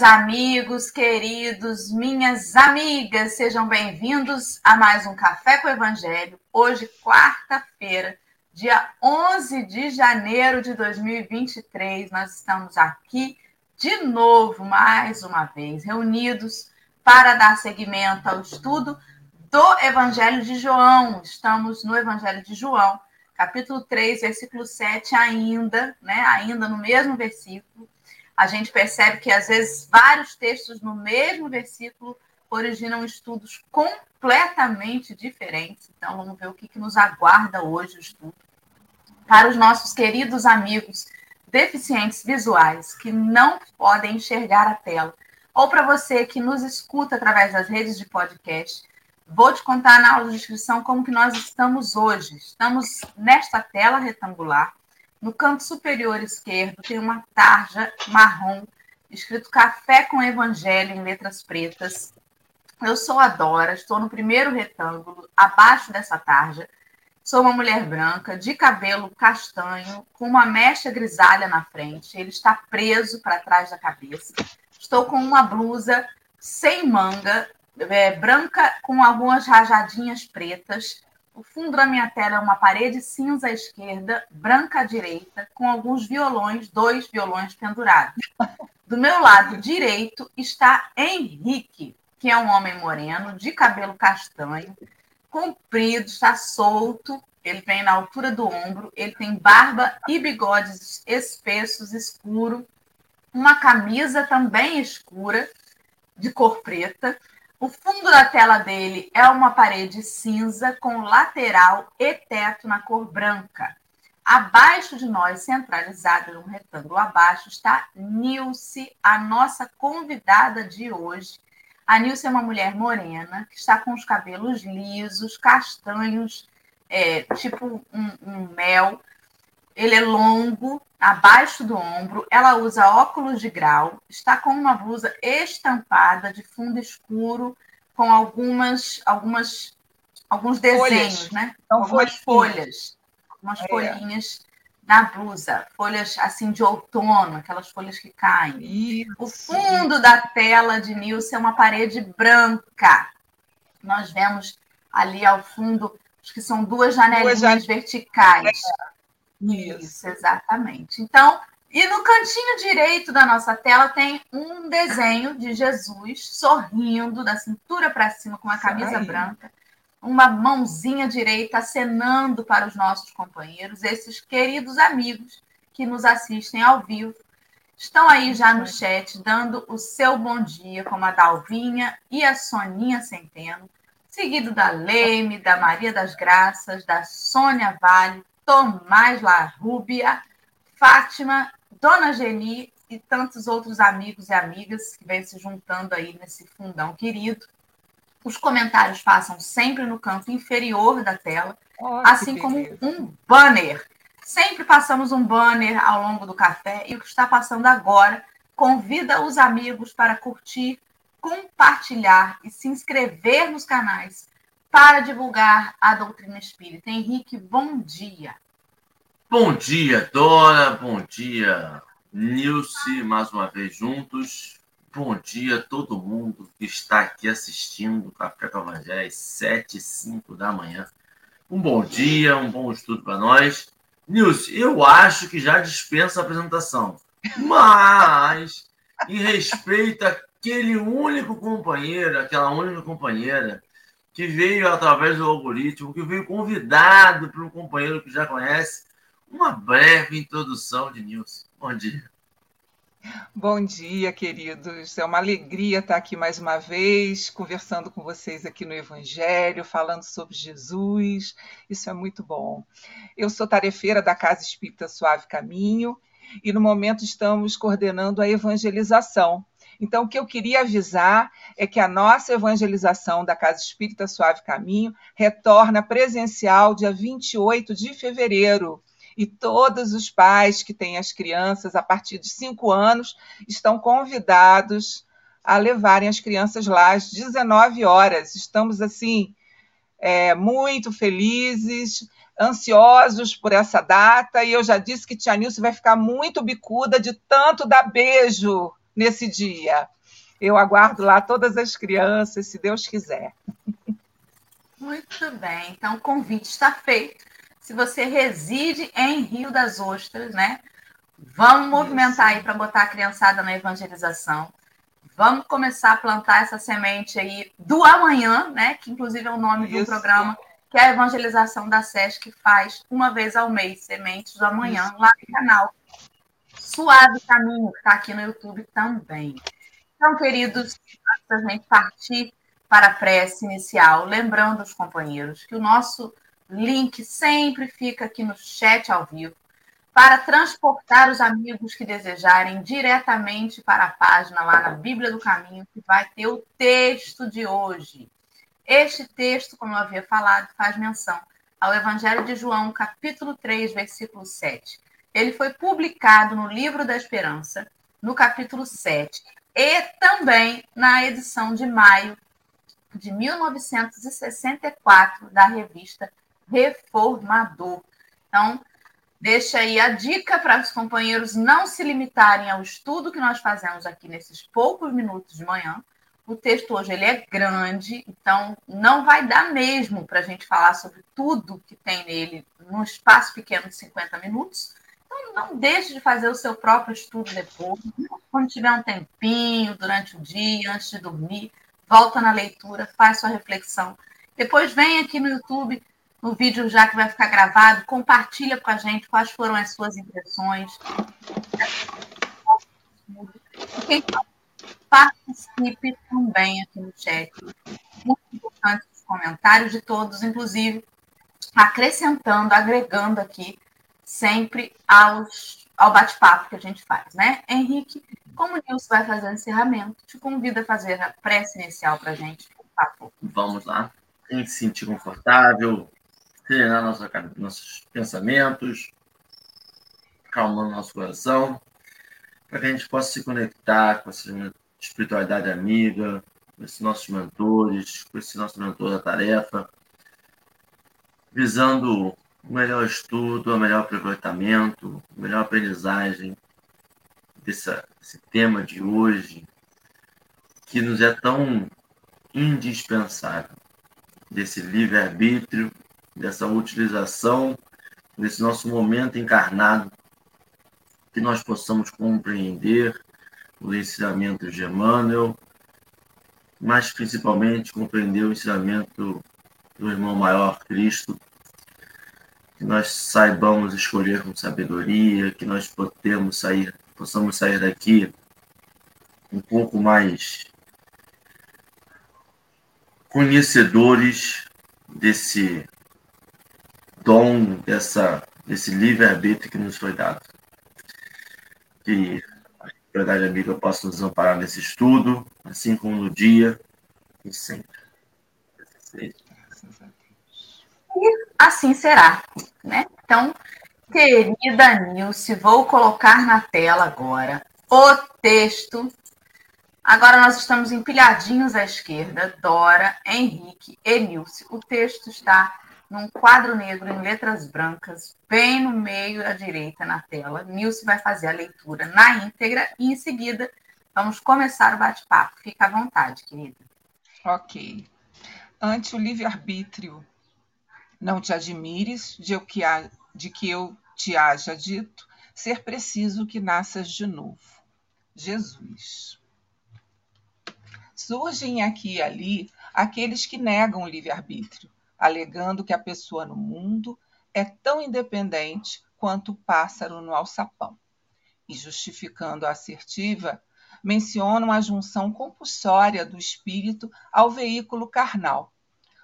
Meus amigos queridos, minhas amigas, sejam bem-vindos a mais um Café com o Evangelho. Hoje, quarta-feira, dia 11 de janeiro de 2023, nós estamos aqui de novo, mais uma vez, reunidos para dar seguimento ao estudo do Evangelho de João. Estamos no Evangelho de João, capítulo 3, versículo 7, ainda, né? Ainda no mesmo versículo a gente percebe que, às vezes, vários textos no mesmo versículo originam estudos completamente diferentes. Então, vamos ver o que, que nos aguarda hoje o estudo. Para os nossos queridos amigos deficientes visuais que não podem enxergar a tela, ou para você que nos escuta através das redes de podcast, vou te contar na aula de inscrição como que nós estamos hoje. Estamos nesta tela retangular, no canto superior esquerdo tem uma tarja marrom escrito Café com Evangelho em letras pretas. Eu sou a Dora, estou no primeiro retângulo, abaixo dessa tarja. Sou uma mulher branca, de cabelo castanho, com uma mecha grisalha na frente. Ele está preso para trás da cabeça. Estou com uma blusa sem manga, é, branca com algumas rajadinhas pretas. O fundo da minha tela é uma parede cinza à esquerda, branca à direita, com alguns violões, dois violões pendurados. Do meu lado direito está Henrique, que é um homem moreno, de cabelo castanho, comprido, está solto, ele vem na altura do ombro, ele tem barba e bigodes espessos, escuro, uma camisa também escura, de cor preta, o fundo da tela dele é uma parede cinza com lateral e teto na cor branca. Abaixo de nós, centralizado num retângulo abaixo, está Nilce, a nossa convidada de hoje. A Nilce é uma mulher morena que está com os cabelos lisos, castanhos, é, tipo um, um mel, ele é longo, abaixo do ombro. Ela usa óculos de grau, está com uma blusa estampada de fundo escuro, com algumas, algumas, alguns desenhos, folhas. né? São algumas folhas, umas É. folhinhas na blusa, folhas assim de outono, aquelas folhas que caem. Isso. O fundo da tela de Nilce é uma parede branca. Nós vemos ali ao fundo, acho que são duas janelinhas jan- verticais. Isso. Isso, exatamente. Então, e no cantinho direito da nossa tela tem um desenho de Jesus sorrindo da cintura para cima com uma camisa branca, uma mãozinha direita acenando para os nossos companheiros, esses queridos amigos que nos assistem ao vivo. Estão aí já no chat dando o seu bom dia, como a Dalvinha e a Soninha Centeno, seguido da Leme, da Maria das Graças, da Sônia Vale, Tomás Larrúbia, Fátima, Dona Geni e tantos outros amigos e amigas que vêm se juntando aí nesse fundão querido. Os comentários passam sempre no canto inferior da tela, que assim como beleza. um banner. Sempre passamos um banner ao longo do café e o que está passando agora convida os amigos para curtir, compartilhar e se inscrever nos canais para divulgar a doutrina espírita. Henrique, bom dia. Bom dia, Dora. Bom dia, Nilce, mais uma vez juntos. Bom dia a todo mundo que está aqui assistindo Café com Evangelho às 7 e 5 da manhã. Um bom dia, um bom estudo para nós. Nilce, eu acho que já dispensa a apresentação, mas em respeito àquele único companheiro, aquela única companheira que veio através do algoritmo, que veio convidado por um companheiro que já conhece, uma breve introdução de Nilce. Bom dia. Bom dia, queridos. É uma alegria estar aqui mais uma vez, conversando com vocês aqui no Evangelho, falando sobre Jesus. Isso é muito bom. Eu sou tarefeira da Casa Espírita Suave Caminho e no momento estamos coordenando a evangelização. Então, o que eu queria avisar é que a nossa evangelização da Casa Espírita Suave Caminho retorna presencial dia 28 de fevereiro. E todos os pais que têm as crianças a partir de 5 anos estão convidados a levarem as crianças lá às 19 horas. Estamos, assim, é, muito felizes, ansiosos por essa data, e eu já disse que Tia Nilce vai ficar muito bicuda de tanto dar beijo nesse dia. Eu aguardo lá todas as crianças, se Deus quiser. Muito bem, então o convite está feito. Se você reside em Rio das Ostras, né? Vamos movimentar aí para botar a criançada na evangelização. Vamos começar a plantar essa semente aí do amanhã, né? Que inclusive é o nome Isso. do programa, que é a evangelização da SESC, que faz uma vez ao mês, Sementes do Amanhã, Isso. lá no canal Suave Caminho, que está aqui no YouTube também. Então, queridos, da gente partir para a prece inicial, lembrando os companheiros que o nosso link sempre fica aqui no chat ao vivo para transportar os amigos que desejarem diretamente para a página lá na Bíblia do Caminho, que vai ter o texto de hoje. Este texto, como eu havia falado, faz menção ao Evangelho de João, capítulo 3, versículo 7. Ele foi publicado no Livro da Esperança, no capítulo 7, e também na edição de maio de 1964 da revista Reformador. Então, deixa aí a dica para os companheiros não se limitarem ao estudo que nós fazemos aqui nesses poucos minutos de manhã. O texto hoje ele é grande, então não vai dar mesmo para a gente falar sobre tudo que tem nele num espaço pequeno de 50 minutos. Então não deixe de fazer o seu próprio estudo depois, quando tiver um tempinho, durante o dia, antes de dormir, volta na leitura, faz sua reflexão. Depois vem aqui no YouTube, no vídeo já que vai ficar gravado, compartilha com a gente quais foram as suas impressões. Quem participe também aqui no chat. Muito importante os comentários de todos, inclusive acrescentando, agregando aqui sempre aos, ao bate-papo que a gente faz, né? Henrique, como o Nilson vai fazer o encerramento, te convido a fazer a prece inicial para a gente, por favor. Vamos lá. Quem se sentir confortável, treinar nossa, nossos pensamentos, calmando nosso coração, para que a gente possa se conectar com essa espiritualidade amiga, com esses nossos mentores, com esse nosso mentor da tarefa, visando o melhor estudo, o melhor aproveitamento, a melhor aprendizagem desse, tema de hoje, que nos é tão indispensável, desse livre-arbítrio dessa utilização desse nosso momento encarnado, que nós possamos compreender os ensinamentos de Emmanuel, mas principalmente compreender o ensinamento do irmão maior Cristo, que nós saibamos escolher com sabedoria, que nós podemos sair, possamos sair daqui um pouco mais conhecedores desse dom, dessa, desse livre-arbítrio que nos foi dado. Que a verdade amiga possa nos amparar nesse estudo, assim como no dia e sempre. E assim será, né? Então, querida Nilce, vou colocar na tela agora o texto. Agora nós estamos empilhadinhos à esquerda, Dora, Henrique e Nilce. O texto está num quadro negro em letras brancas, bem no meio à direita na tela. Nilce vai fazer a leitura na íntegra e, em seguida, vamos começar o bate-papo. Fica à vontade, querida. Ok. Ante o livre-arbítrio, não te admires de, eu que de que eu te haja dito ser preciso que nasças de novo. Jesus. Surgem aqui e ali aqueles que negam o livre-arbítrio alegando que a pessoa no mundo é tão independente quanto o pássaro no alçapão. E justificando a assertiva, mencionam a junção compulsória do espírito ao veículo carnal,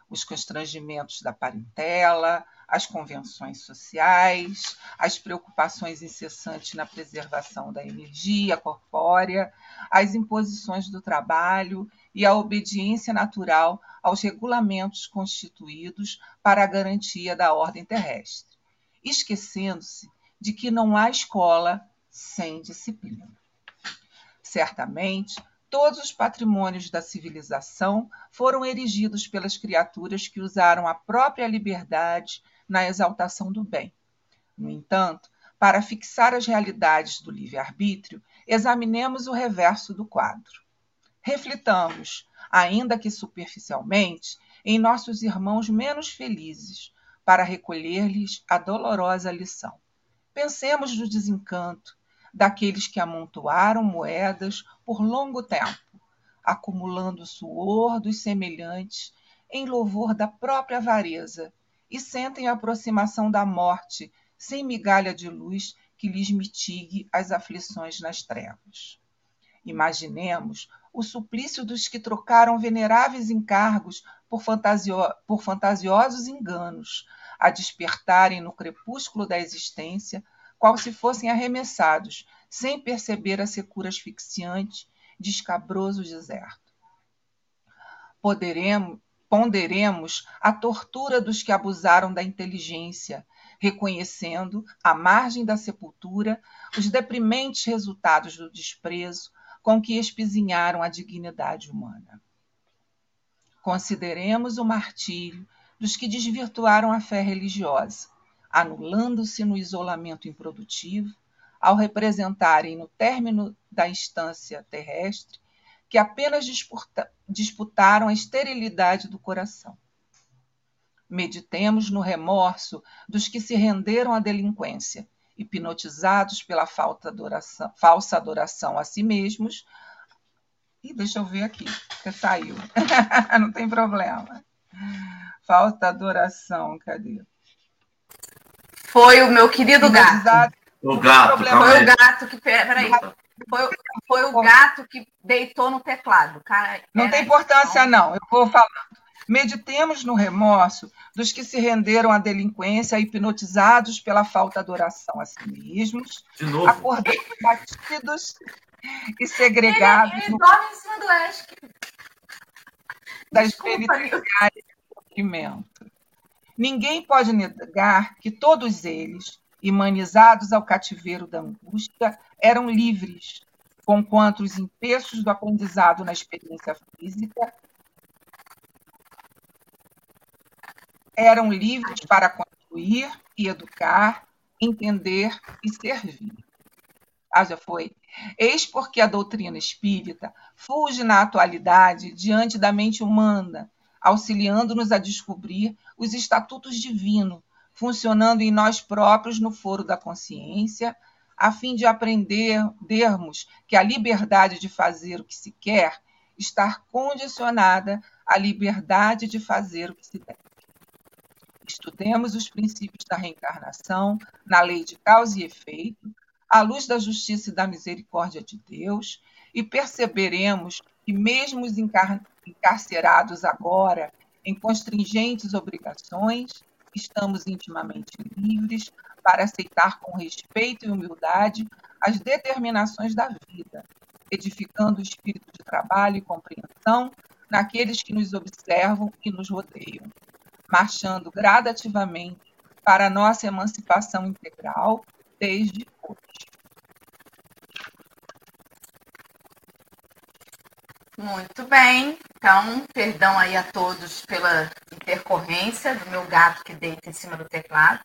os constrangimentos da parentela, as convenções sociais, as preocupações incessantes na preservação da energia corpórea, as imposições do trabalho e a obediência natural aos regulamentos constituídos para a garantia da ordem terrestre, esquecendo-se de que não há escola sem disciplina. Certamente, todos os patrimônios da civilização foram erigidos pelas criaturas que usaram a própria liberdade na exaltação do bem. No entanto, para fixar as realidades do livre-arbítrio, examinemos o reverso do quadro. Reflitamos, ainda que superficialmente, em nossos irmãos menos felizes, para recolher-lhes a dolorosa lição. Pensemos no desencanto daqueles que amontoaram moedas por longo tempo, acumulando suor dos semelhantes em louvor da própria avareza, e sentem a aproximação da morte sem migalha de luz que lhes mitigue as aflições nas trevas. Imaginemos o suplício dos que trocaram veneráveis encargos por, fantasio por fantasiosos enganos, a despertarem no crepúsculo da existência, qual se fossem arremessados, sem perceber a secura asfixiante de escabroso deserto. Poderemos, ponderemos a tortura dos que abusaram da inteligência, reconhecendo, à margem da sepultura, os deprimentes resultados do desprezo com que espizinharam a dignidade humana. Consideremos o martírio dos que desvirtuaram a fé religiosa, anulando-se no isolamento improdutivo, ao representarem no término da instância terrestre que apenas disputa, disputaram a esterilidade do coração. Meditemos no remorso dos que se renderam à delinquência, hipnotizados pela adoração, falsa adoração a si mesmos. E deixa eu ver aqui, que saiu. Não tem problema. Falta adoração, cadê? Foi o meu querido gato. O gato. Foi o gato que. Peraí. Foi, foi o gato que deitou no teclado. Cara, não tem importância, não. Eu vou falando. Meditemos no remorso dos que se renderam à delinquência, hipnotizados pela falta de oração a si mesmos, acordando batidos e segregados. Ele, ele no... dorme em cima do Ash. Das penitenciárias de sofrimento. Ninguém pode negar que todos eles, imanizados ao cativeiro da angústia, eram livres, conquanto os empeços do aprendizado na experiência física eram livres para construir e educar, entender e servir. Ah, já foi. Eis porque a doutrina espírita fuge na atualidade diante da mente humana, auxiliando-nos a descobrir os estatutos divinos, funcionando em nós próprios no foro da consciência, a fim de aprendermos que a liberdade de fazer o que se quer está condicionada à liberdade de fazer o que se deve. Estudemos os princípios da reencarnação na lei de causa e efeito, à luz da justiça e da misericórdia de Deus, e perceberemos que, mesmo os encarcerados agora em constringentes obrigações, estamos intimamente livres para aceitar com respeito e humildade as determinações da vida, edificando o espírito de trabalho e compreensão naqueles que nos observam e nos rodeiam marchando gradativamente para a nossa emancipação integral desde hoje. Muito bem. Então, perdão aí a todos pela intercorrência do meu gato que deita em cima do teclado.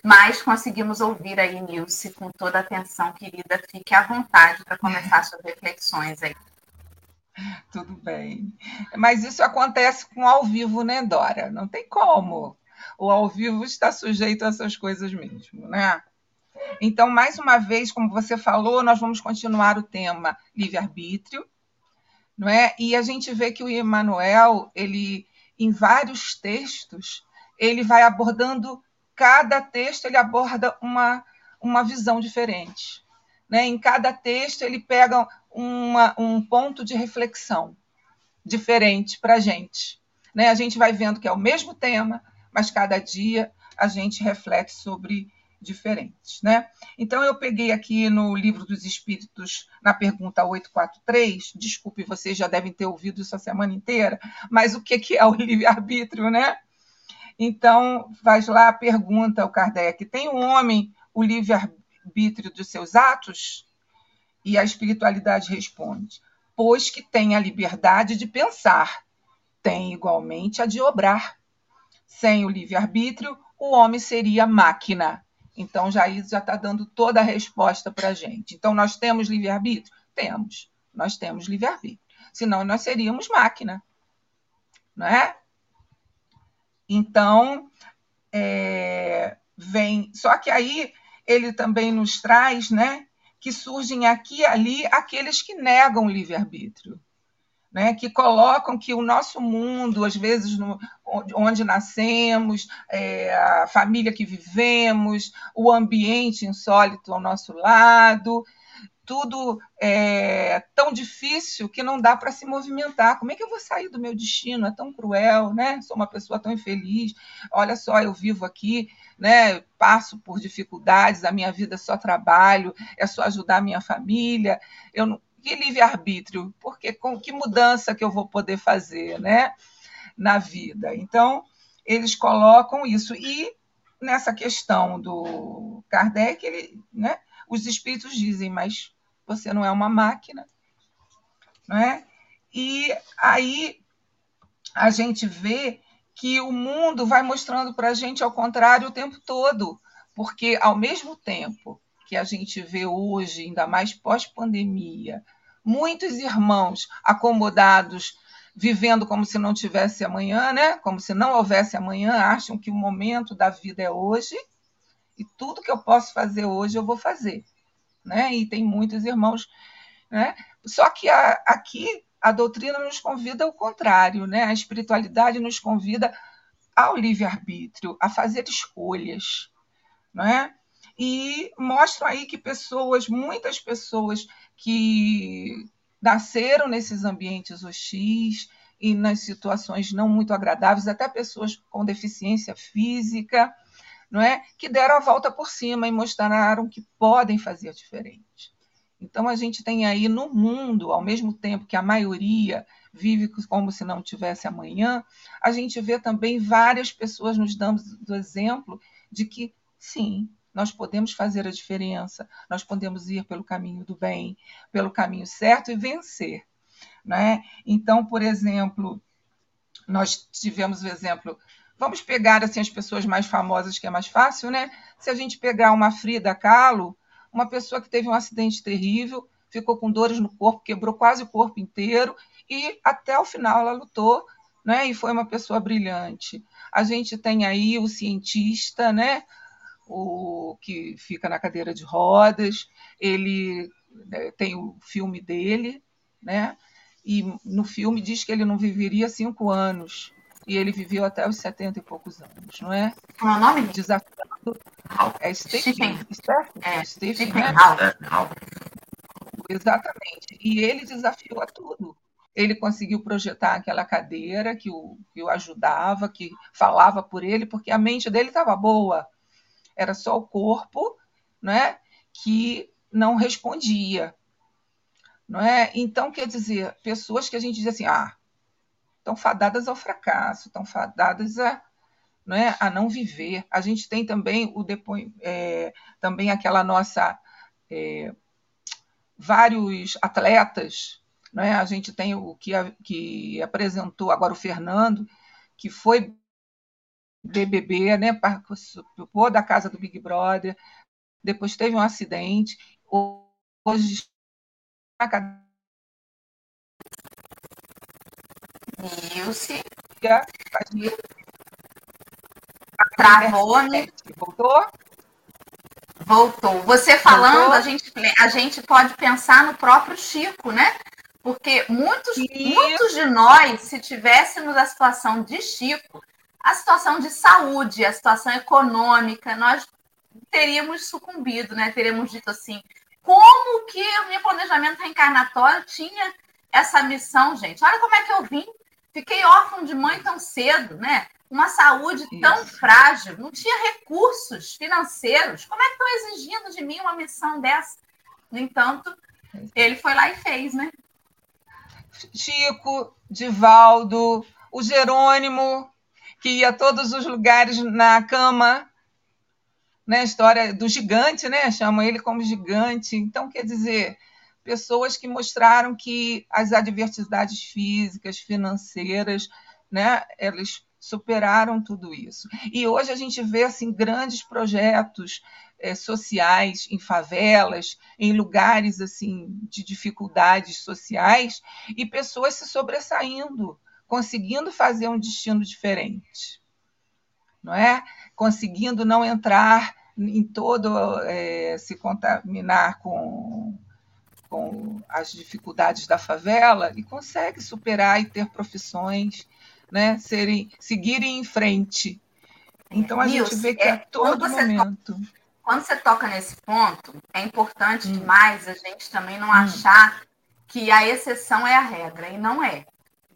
Mas conseguimos ouvir aí, Nilce, com toda a atenção, querida. Fique à vontade para começar suas reflexões aí. Tudo bem. Mas isso acontece com ao vivo, né, Dora? Não tem como. O ao vivo está sujeito a essas coisas mesmo, né? Então, mais uma vez, como você falou, nós vamos continuar o tema livre-arbítrio, não é? E a gente vê que o Emmanuel, ele, em vários textos, ele vai abordando, cada texto ele aborda uma, uma visão diferente. Né? Em cada texto, ele pega uma, um ponto de reflexão diferente para a gente. Né? A gente vai vendo que é o mesmo tema, mas cada dia a gente reflete sobre diferentes. Né? Então, eu peguei aqui no Livro dos Espíritos, na pergunta 843, desculpe, vocês já devem ter ouvido isso a semana inteira, mas o que é o livre-arbítrio? Né? Então, faz lá a pergunta, o Kardec: tem o um homem o livre-arbítrio arbítrio dos seus atos? E a espiritualidade responde: pois que tem a liberdade de pensar, tem igualmente a de obrar. Sem o livre-arbítrio, o homem seria máquina. Então, isso já está dando toda a resposta para a gente. Então, nós temos livre-arbítrio? Temos. Nós temos livre-arbítrio. Senão, nós seríamos máquina. Não é? Então, é, vem. Só que aí ele também nos traz né, que surgem aqui e ali aqueles que negam o livre-arbítrio né, que colocam que o nosso mundo, às vezes, no, onde nascemos, é, a família que vivemos, o ambiente insólito ao nosso lado, tudo é tão difícil que não dá para se movimentar. Como é que eu vou sair do meu destino? É tão cruel, né? Sou uma pessoa tão infeliz. Olha só, eu vivo aqui, né? Passo por dificuldades, a minha vida é só trabalho, é só ajudar a minha família. Eu não, que livre-arbítrio, porque com que mudança que eu vou poder fazer né, na vida. Então, eles colocam isso. E nessa questão do Kardec, ele, né, os espíritos dizem, mas você não é uma máquina. Não é? E aí a gente vê que o mundo vai mostrando para a gente ao contrário o tempo todo, porque ao mesmo tempo que a gente vê hoje, ainda mais pós-pandemia, muitos irmãos acomodados, vivendo como se não tivesse amanhã, né? como se não houvesse amanhã, acham que o momento da vida é hoje e tudo que eu posso fazer hoje eu vou fazer. Né? E tem muitos irmãos. Né? Só que a, aqui a doutrina nos convida ao contrário, né? a espiritualidade nos convida ao livre-arbítrio, a fazer escolhas. Não é? E mostram aí que pessoas, muitas pessoas que nasceram nesses ambientes hostis e nas situações não muito agradáveis, até pessoas com deficiência física, não é? Que deram a volta por cima e mostraram que podem fazer diferente. Então a gente tem aí no mundo, ao mesmo tempo que a maioria vive como se não tivesse amanhã, a gente vê também várias pessoas nos dando o exemplo de que sim, nós podemos fazer a diferença, nós podemos ir pelo caminho do bem, pelo caminho certo e vencer. Né? Então, por exemplo, nós tivemos o exemplo. Vamos pegar assim as pessoas mais famosas, que é mais fácil, né? Se a gente pegar uma Frida Kahlo, uma pessoa que teve um acidente terrível, ficou com dores no corpo, quebrou quase o corpo inteiro e até o final ela lutou, né? E foi uma pessoa brilhante. A gente tem aí o cientista, né? O que fica na cadeira de rodas, ele né, tem o filme dele, né? E no filme diz que ele não viveria cinco anos. E ele viveu até os setenta e poucos anos, não é? Qual é o nome? Desafiando. É Stephen. Stephen. É, Stephen, Stephen né? Exatamente. E ele desafiou a tudo. Ele conseguiu projetar aquela cadeira que o, que o ajudava, que falava por ele, porque a mente dele estava boa era só o corpo né, que não respondia. Não é? Então, quer dizer, pessoas que a gente diz assim, ah, estão fadadas ao fracasso, estão fadadas a, não é, a não viver. A gente tem também o depois, é, também aquela nossa é, vários atletas, não é? A gente tem o que, que apresentou agora o Fernando, que foi BBB, né? Participou da casa do Big Brother, depois teve um acidente, hoje Nilce. Travou, né? Voltou? Voltou. Você falando, Voltou. A, gente, a gente pode pensar no próprio Chico, né? Porque muitos, muitos de nós, se tivéssemos a situação de Chico, a situação de saúde, a situação econômica, nós teríamos sucumbido, né? Teríamos dito assim, como que o meu planejamento reencarnatório tinha essa missão, gente? Olha como é que eu vim. Fiquei órfão de mãe tão cedo, né? Uma saúde Isso. tão frágil, não tinha recursos financeiros. Como é que estão exigindo de mim uma missão dessa? No entanto, ele foi lá e fez, né? Chico, Divaldo, o Jerônimo, que ia a todos os lugares na cama, né? A história do gigante, né? Chamam ele como gigante. Então, quer dizer, pessoas que mostraram que as adversidades físicas, financeiras, né, elas superaram tudo isso. E hoje a gente vê assim grandes projetos é, sociais em favelas, em lugares assim de dificuldades sociais e pessoas se sobressaindo, conseguindo fazer um destino diferente, não é? Conseguindo não entrar em todo é, se contaminar com com as dificuldades da favela e consegue superar e ter profissões né, serem, seguirem em frente. Então a Nilce, gente vê que é, a todo momento. To... Quando você toca nesse ponto, é importante hum. demais a gente também não hum. achar que a exceção é a regra, e não é.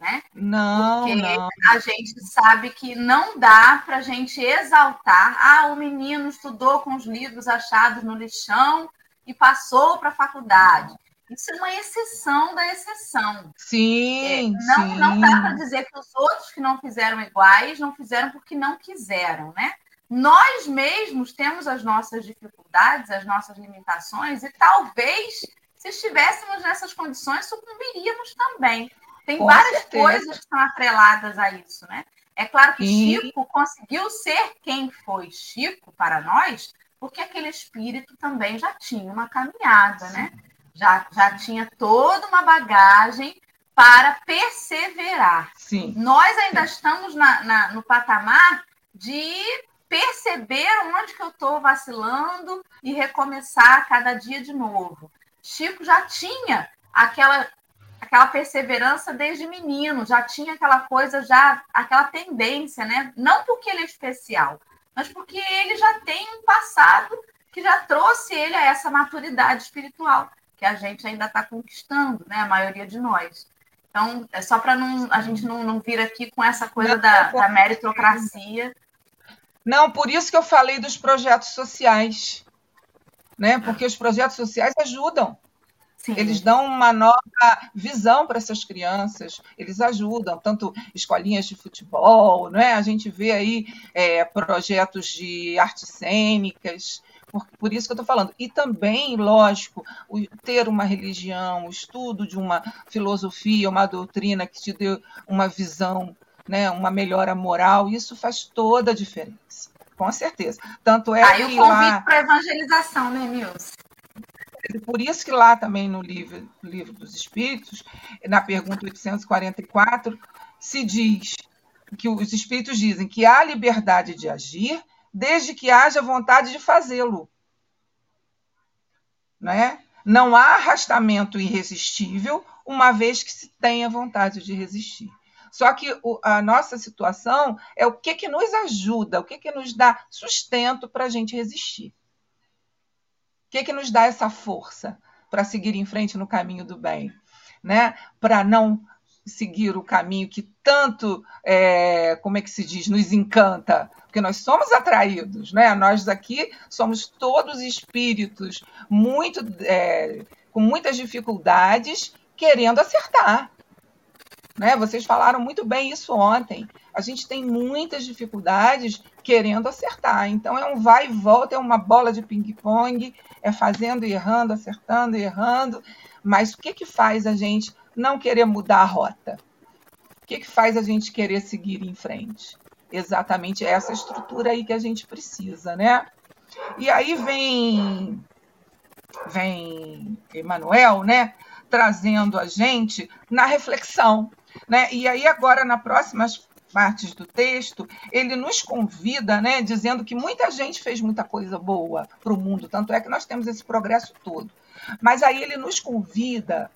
Né? Não, Porque não. a gente sabe que não dá para a gente exaltar. Ah, o menino estudou com os livros achados no lixão e passou para a faculdade. Isso é uma exceção da exceção. Sim, é, não, sim. não dá para dizer que os outros que não fizeram iguais não fizeram porque não quiseram, né? Nós mesmos temos as nossas dificuldades, as nossas limitações, e talvez, se estivéssemos nessas condições, sucumbiríamos também. Tem Com várias certeza. coisas que são atreladas a isso, né? É claro que sim. Chico conseguiu ser quem foi Chico para nós, porque aquele espírito também já tinha uma caminhada, né? já, já tinha toda uma bagagem para perseverar. Sim. Nós ainda estamos na, na, no patamar de perceber onde que eu estou vacilando e recomeçar cada dia de novo. Chico já tinha aquela aquela perseverança desde menino, já tinha aquela coisa, já aquela tendência, né? Não porque ele é especial, mas porque ele já tem um passado que já trouxe ele a essa maturidade espiritual que a gente ainda está conquistando, né? A maioria de nós. Então, é só para não, a gente não, não vir aqui com essa coisa não, da, da meritocracia. Não, por isso que eu falei dos projetos sociais, né? Porque os projetos sociais ajudam. Sim. Eles dão uma nova visão para essas crianças, eles ajudam, tanto escolinhas de futebol, né? a gente vê aí é, projetos de artes cênicas, por, por isso que eu estou falando. E também, lógico, o, ter uma religião, o estudo de uma filosofia, uma doutrina que te dê uma visão, né, uma melhora moral, isso faz toda a diferença. Com certeza. Tanto é Aí que o convite lá... para evangelização, né, Nilson? Por isso que lá também no livro, livro dos Espíritos, na pergunta 844, se diz que os Espíritos dizem que há liberdade de agir desde que haja vontade de fazê-lo. Né? Não há arrastamento irresistível, uma vez que se tenha vontade de resistir. Só que a nossa situação é o que, que nos ajuda, o que, que nos dá sustento para a gente resistir. O que, que nos dá essa força para seguir em frente no caminho do bem? Né? Para não seguir o caminho que tanto, é, como é que se diz, nos encanta, porque nós somos atraídos, né? Nós aqui somos todos espíritos muito é, com muitas dificuldades, querendo acertar. Né? Vocês falaram muito bem isso ontem. A gente tem muitas dificuldades querendo acertar. Então é um vai e volta, é uma bola de ping-pong, é fazendo e errando, acertando e errando. Mas o que, que faz a gente não querer mudar a rota? O que, que faz a gente querer seguir em frente? Exatamente essa estrutura aí que a gente precisa, né? E aí vem vem Emanuel, né, trazendo a gente na reflexão, né? E aí agora na próximas partes do texto, ele nos convida, né, dizendo que muita gente fez muita coisa boa para o mundo, tanto é que nós temos esse progresso todo. Mas aí ele nos convida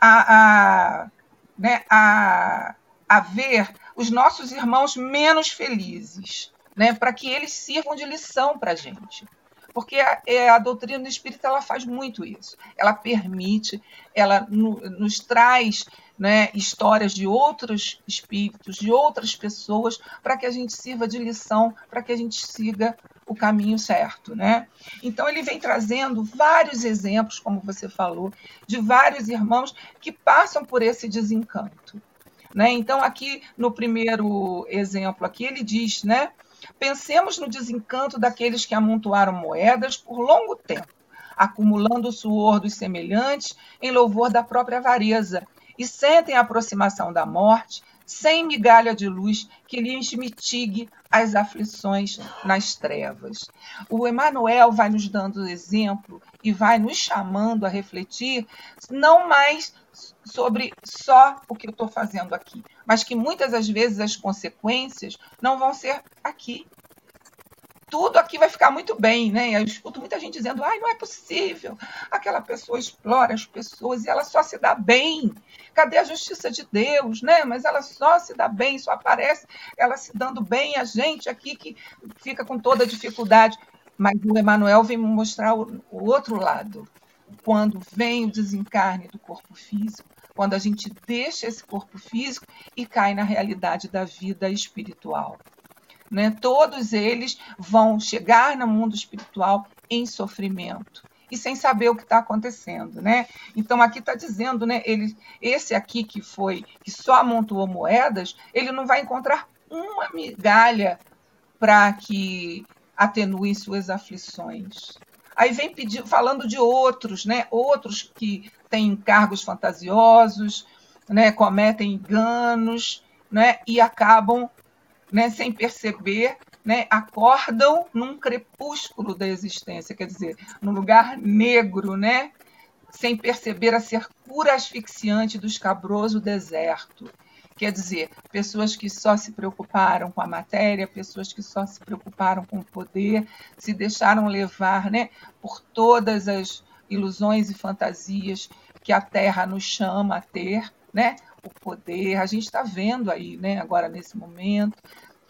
a, a, né, a, a ver os nossos irmãos menos felizes, né, para que eles sirvam de lição para a gente. Porque a, é, a, doutrina espírita ela faz muito isso. Ela permite, ela no, nos traz né, histórias de outros espíritos, de outras pessoas, para que a gente sirva de lição, para que a gente siga o caminho certo, né? Então ele vem trazendo vários exemplos, como você falou, de vários irmãos que passam por esse desencanto, né? Então aqui no primeiro exemplo aqui ele diz, né? Pensemos no desencanto daqueles que amontoaram moedas por longo tempo, acumulando o suor dos semelhantes em louvor da própria avareza, e sentem a aproximação da morte sem migalha de luz que lhes mitigue as aflições nas trevas. O Emmanuel vai nos dando exemplo e vai nos chamando a refletir não mais sobre só o que eu estou fazendo aqui, mas que muitas das vezes as consequências não vão ser aqui, tudo aqui vai ficar muito bem, né? Eu escuto muita gente dizendo, ai, não é possível. Aquela pessoa explora as pessoas e ela só se dá bem. Cadê a justiça de Deus, né? Mas ela só se dá bem, só aparece ela se dando bem, a gente aqui que fica com toda dificuldade. Mas o Emanuel vem mostrar o, o outro lado. Quando vem o desencarne do corpo físico, quando a gente deixa esse corpo físico e cai na realidade da vida espiritual. Né? Todos eles vão chegar no mundo espiritual em sofrimento e sem saber o que está acontecendo, né? Então aqui está dizendo, né? Ele, esse aqui que foi que só amontoou moedas, ele não vai encontrar uma migalha para que atenue suas aflições. Aí vem pedindo, falando de outros, né? Outros que têm cargos fantasiosos, né? Cometem enganos, né? E acabam né, sem perceber, né, acordam num crepúsculo da existência, quer dizer, num lugar negro, né, sem perceber a secura asfixiante do escabroso deserto. Quer dizer, pessoas que só se preocuparam com a matéria, pessoas que só se preocuparam com o poder, se deixaram levar né, por todas as ilusões e fantasias que a Terra nos chama a ter, né? O poder. A gente está vendo aí, né, agora nesse momento,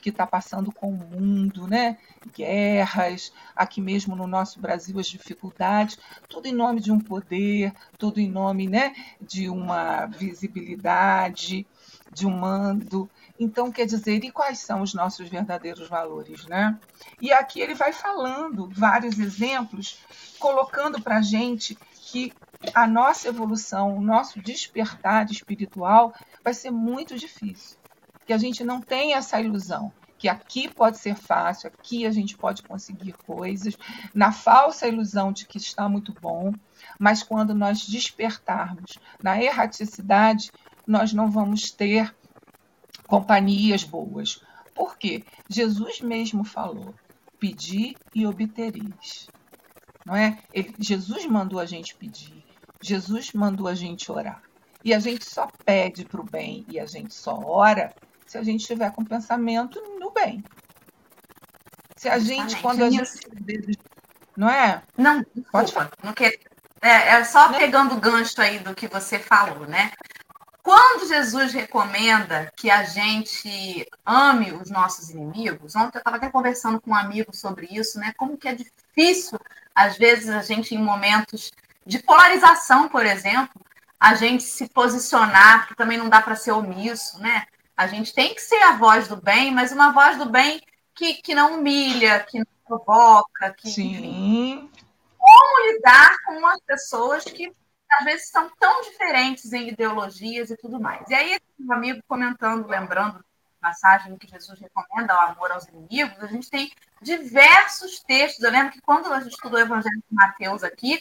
que está passando com o mundo, né? Guerras, aqui mesmo no nosso Brasil as dificuldades, tudo em nome de um poder, tudo em nome, né, de uma visibilidade, de um mando. Então, quer dizer, e quais são os nossos verdadeiros valores, né? E aqui ele vai falando vários exemplos, colocando para a gente que a nossa evolução, o nosso despertar espiritual vai ser muito difícil. Que a gente não tenha essa ilusão que aqui pode ser fácil, aqui a gente pode conseguir coisas, na falsa ilusão de que está muito bom, mas quando nós despertarmos na erraticidade, nós não vamos ter companhias boas. Por quê? Jesus mesmo falou: pedir e obtereis. Não é? Ele, Jesus mandou a gente pedir. Jesus mandou a gente orar. E a gente só pede para o bem e a gente só ora se a gente estiver com pensamento no bem. Se a gente, quando a gente. Não é? Não, pode falar. Não quer... é, é só pegando o gancho aí do que você falou, né? Quando Jesus recomenda que a gente ame os nossos inimigos, ontem eu estava até conversando com um amigo sobre isso, né? Como que é difícil, às vezes, a gente, em momentos de polarização, por exemplo, a gente se posicionar, porque também não dá para ser omisso, né? A gente tem que ser a voz do bem, mas uma voz do bem que, que não humilha, que não provoca, que. Sim. Como lidar com as pessoas que às vezes são tão diferentes em ideologias e tudo mais. E aí, um amigo comentando, lembrando passagem que Jesus recomenda ao amor aos inimigos, a gente tem diversos textos. Eu lembro que quando a gente estudou o Evangelho de Mateus aqui,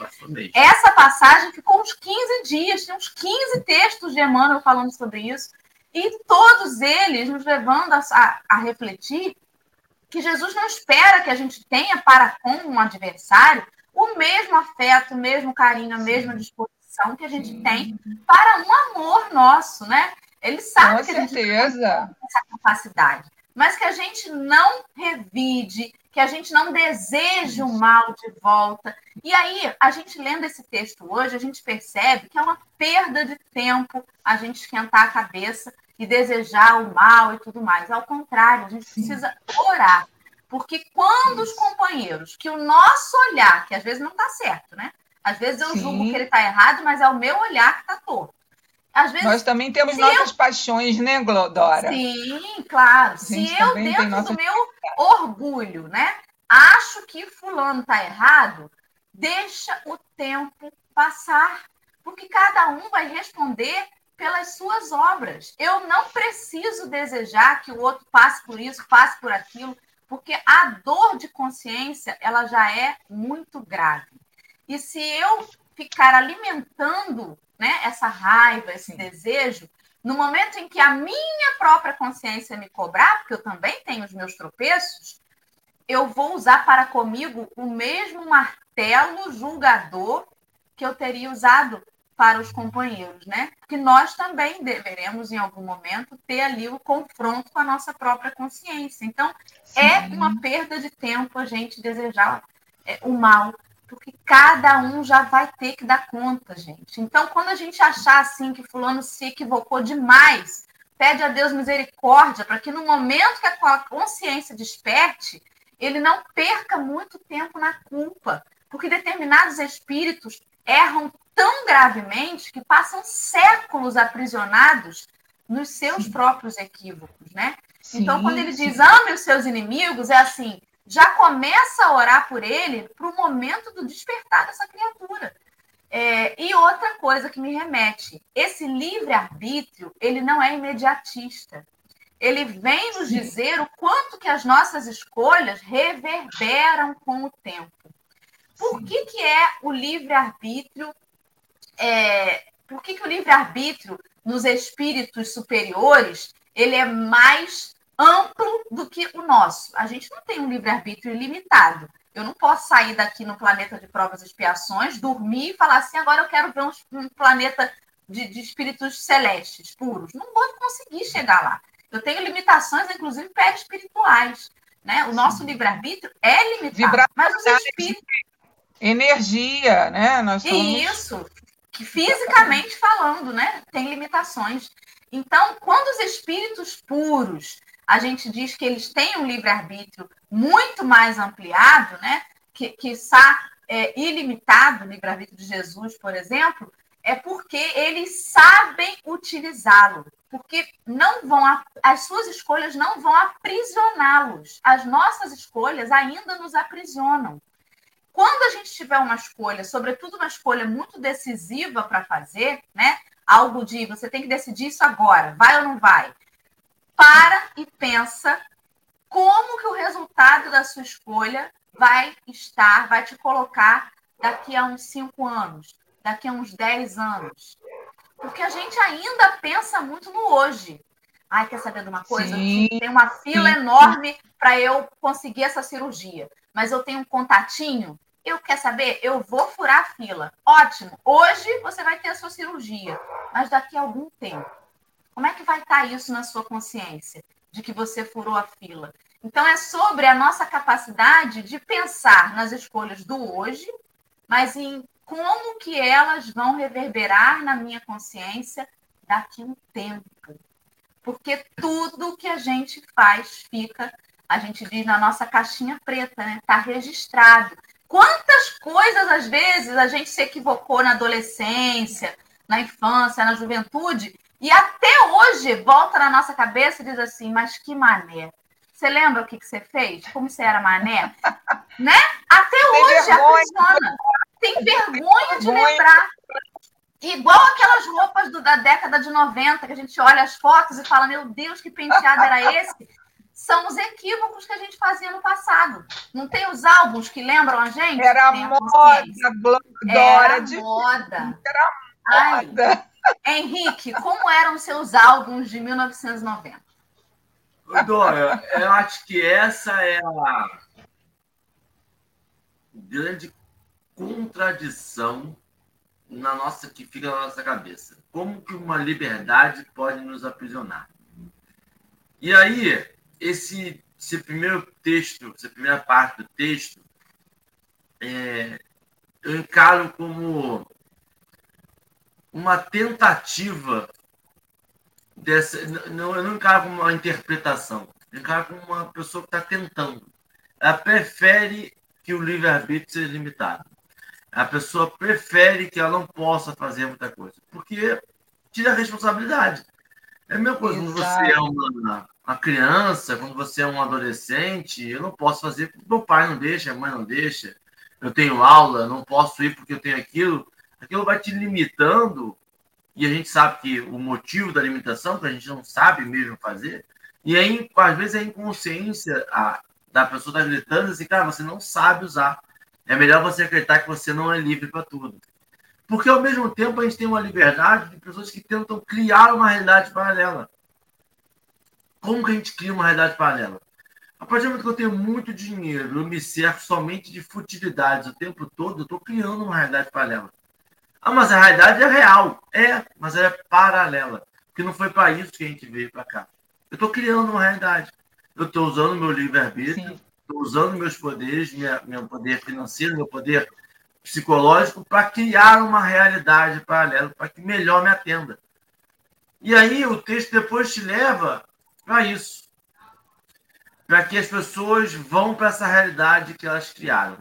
essa passagem ficou uns 15 dias, tinha uns 15 textos de Emmanuel falando sobre isso, e todos eles nos levando a, a, a refletir que Jesus não espera que a gente tenha para com um adversário o mesmo afeto, o mesmo carinho, a mesma disposição que a gente tem para um amor nosso, né? Ele sabe Com que certeza. a gente tem essa capacidade, mas que a gente não revide, que a gente não deseje o mal de volta. E aí, a gente lendo esse texto hoje, a gente percebe que é uma perda de tempo a gente esquentar a cabeça e desejar o mal e tudo mais. Ao contrário, a gente Sim. precisa orar. Porque quando os companheiros, que o nosso olhar, que às vezes não está certo, né? Às vezes eu Sim. julgo que ele está errado, mas é o meu olhar que está torto. Às vezes, Nós também temos nossas eu... paixões, né, Glodora? Sim, claro. Se eu, dentro nossa... do meu orgulho, né, acho que fulano está errado, deixa o tempo passar. Porque cada um vai responder pelas suas obras. Eu não preciso desejar que o outro passe por isso, passe por aquilo, porque a dor de consciência ela já é muito grave. E se eu ficar alimentando né, essa raiva, esse Sim. desejo, no momento em que a minha própria consciência me cobrar, porque eu também tenho os meus tropeços, eu vou usar para comigo o mesmo martelo julgador que eu teria usado para os companheiros, né? Que nós também deveremos, em algum momento, ter ali o confronto com a nossa própria consciência. Então, é Sim. é uma perda de tempo a gente desejar é, o mal, porque cada um já vai ter que dar conta, gente. Então, quando a gente achar assim que fulano se equivocou demais, pede a Deus misericórdia para que no momento que a consciência desperte, ele não perca muito tempo na culpa, porque determinados espíritos erram tão gravemente que passam séculos aprisionados nos seus sim. próprios equívocos, né? Sim, então, quando ele diz ame os seus inimigos, é assim, já começa a orar por ele para o momento do despertar dessa criatura. É, e outra coisa que me remete, esse livre-arbítrio, ele não é imediatista. Ele vem nos dizer o quanto que as nossas escolhas reverberam com o tempo. Por que, que é o livre-arbítrio? É, por que, que o livre-arbítrio nos espíritos superiores ele é mais amplo do que o nosso. A gente não tem um livre-arbítrio ilimitado. Eu não posso sair daqui no planeta de provas e expiações, dormir e falar assim: agora eu quero ver um, um planeta de, de, espíritos celestes puros. Não vou conseguir chegar lá. Eu tenho limitações, inclusive espirituais. Né? O nosso livre-arbítrio é limitado. Vibração, mas os espíritos. Energia, né? Nós somos... Isso, fisicamente falando, né? Tem limitações. Então, quando os espíritos puros a gente diz que eles têm um livre-arbítrio muito mais ampliado, né? que, que está é, ilimitado, o livre-arbítrio de Jesus, por exemplo, é porque eles sabem utilizá-lo, porque não vão as suas escolhas não vão aprisioná-los. As nossas escolhas ainda nos aprisionam. Quando a gente tiver uma escolha, sobretudo uma escolha muito decisiva para fazer, né? Algo de você tem que decidir isso agora, vai ou não vai? Para e pensa como que o resultado da sua escolha vai estar, vai te colocar daqui a uns cinco anos, daqui a uns dez anos. Porque a gente ainda pensa muito no hoje. Ai, quer saber de uma coisa? Sim, Tem uma fila sim. enorme para eu conseguir essa cirurgia. Mas eu tenho um contatinho. Eu quer saber? Eu vou furar a fila. Ótimo. Hoje você vai ter a sua cirurgia. Mas daqui a algum tempo como é que vai estar isso na sua consciência de que você furou a fila? Então é sobre a nossa capacidade de pensar nas escolhas do hoje, mas em como que elas vão reverberar na minha consciência daqui a um tempo. Porque tudo que a gente faz fica, a gente diz na nossa caixinha preta, né? Está registrado. Quantas coisas, às vezes, a gente se equivocou na adolescência, na infância, na juventude, e até hoje volta na nossa cabeça e diz assim: mas que mané. Você lembra o que, que você fez? Como você era mané? né? Até Tem hoje vergonha. aprisiona. Tem vergonha de lembrar. Igual aquelas roupas do, da década de 90, que a gente olha as fotos e fala: Meu Deus, que penteado era esse? São os equívocos que a gente fazia no passado. Não tem os álbuns que lembram a gente? Era moda, Dora Era moda. Era moda. Ai, Henrique, como eram seus álbuns de 1990? Dora, eu acho que essa é a grande contradição na nossa que fica na nossa cabeça. Como que uma liberdade pode nos aprisionar? E aí, esse, esse primeiro texto, essa primeira parte do texto, é, eu encaro como uma tentativa dessa. Não, eu não encaro como uma interpretação, eu encaro como uma pessoa que está tentando. Ela prefere que o livre-arbítrio seja limitado. A pessoa prefere que ela não possa fazer muita coisa, porque tira a responsabilidade. É a mesma coisa quando você é uma, uma, criança, quando você é um adolescente, eu não posso fazer porque meu pai não deixa, a mãe não deixa. Eu tenho aula, não posso ir porque eu tenho aquilo aquilo vai te limitando, e a gente sabe que o motivo da limitação, que a gente não sabe mesmo fazer, e aí, às vezes, a inconsciência a, da pessoa está gritando assim, cara, você não sabe usar É melhor você acreditar que você não é livre para tudo. Porque, ao mesmo tempo, a gente tem uma liberdade de pessoas que tentam criar uma realidade paralela. Como que a gente cria uma realidade paralela? A partir do momento que eu tenho muito dinheiro, eu me cerco somente de futilidades o tempo todo, eu estou criando uma realidade paralela. Ah, mas a realidade é real. É, mas ela é paralela. Porque não foi para isso que a gente veio para cá. Eu estou criando uma realidade. Eu estou usando meu livre-arbítrio, estou usando meus poderes, minha, meu poder financeiro, meu poder psicológico, para criar uma realidade paralela, para que melhor me atenda. E aí o texto depois te leva para isso. Para que as pessoas vão para essa realidade que elas criaram.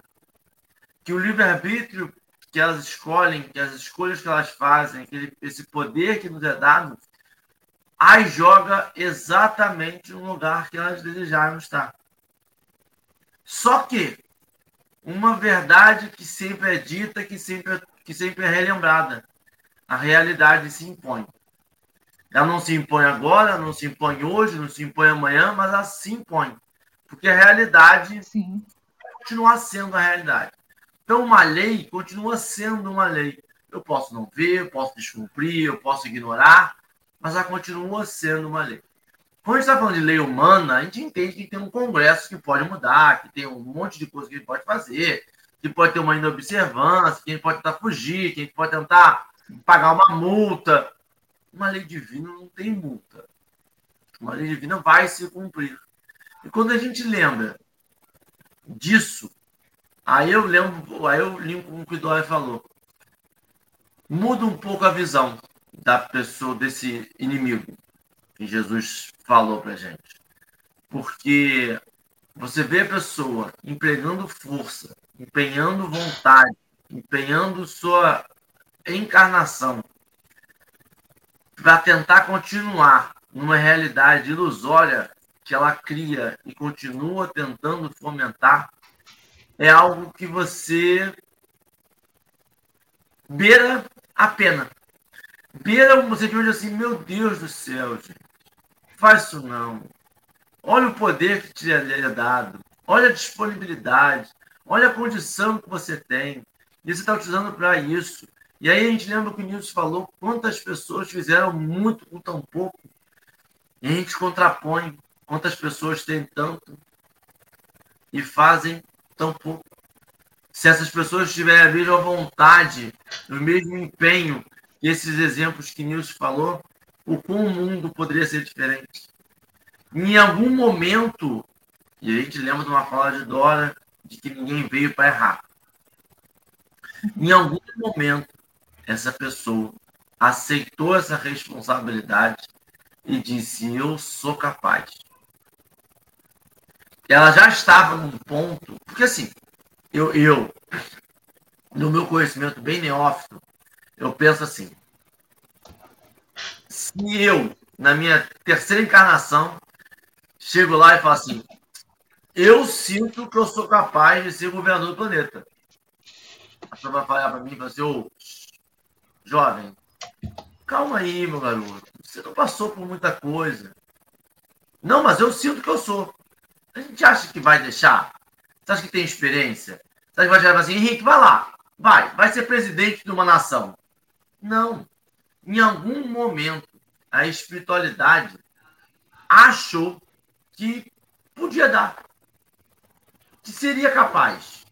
Que o livre-arbítrio que elas escolhem, que as escolhas que elas fazem, aquele, esse poder que nos é dado, as joga exatamente no lugar que elas desejaram estar. Só que uma verdade que sempre é dita, que sempre, que sempre é relembrada. A realidade se impõe. Ela não se impõe agora, não se impõe hoje, não se impõe amanhã, mas ela se impõe. Porque a realidade Sim. continua sendo a realidade. Então, uma lei continua sendo uma lei. Eu posso não ver, eu posso descumprir, eu posso ignorar, mas ela continua sendo uma lei. Quando a gente está falando de lei humana, a gente entende que tem um Congresso que pode mudar, que tem um monte de coisa que ele pode fazer, que pode ter uma inobservância, que gente pode tentar fugir, que gente pode tentar pagar uma multa. Uma lei divina não tem multa. Uma lei divina vai se cumprir. E quando a gente lembra disso, aí eu lembro, aí eu com o que o Dória falou. Muda um pouco a visão da pessoa, desse inimigo que Jesus falou para gente. Porque você vê a pessoa empregando força, empenhando vontade, empenhando sua encarnação para tentar continuar numa realidade ilusória que ela cria e continua tentando fomentar, é algo que você beira a pena. Beira você que assim, meu Deus do céu, gente. Faz isso não. Olha o poder que te é dado. Olha a disponibilidade. Olha a condição que você tem. E você está utilizando para isso. E aí a gente lembra que o Nilson falou quantas pessoas fizeram muito com tão pouco. E a gente contrapõe quantas pessoas têm tanto e fazem tão pouco. Se essas pessoas tiverem a mesma vontade, o mesmo empenho que esses exemplos que Nilson falou, o como o mundo poderia ser diferente. Em algum momento, e a gente lembra de uma fala de Dora, de que ninguém veio para errar. Em algum momento, essa pessoa aceitou essa responsabilidade e disse: Eu sou capaz. Ela já estava num ponto, porque assim, eu, eu no meu conhecimento bem neófito, eu penso assim: se eu, na minha terceira encarnação, chego lá e falo assim: eu sinto que eu sou capaz de ser governador do planeta. A pessoa vai falar para mim e falar assim: ô, jovem, calma aí, meu garoto. Você não passou por muita coisa. Não, mas eu sinto que eu sou. A gente acha que vai deixar? Você acha que tem experiência? Você acha que vai chegar assim, Henrique, vai lá, vai, vai ser presidente de uma nação. Não. Em algum momento, a espiritualidade achou que podia dar, que seria capaz.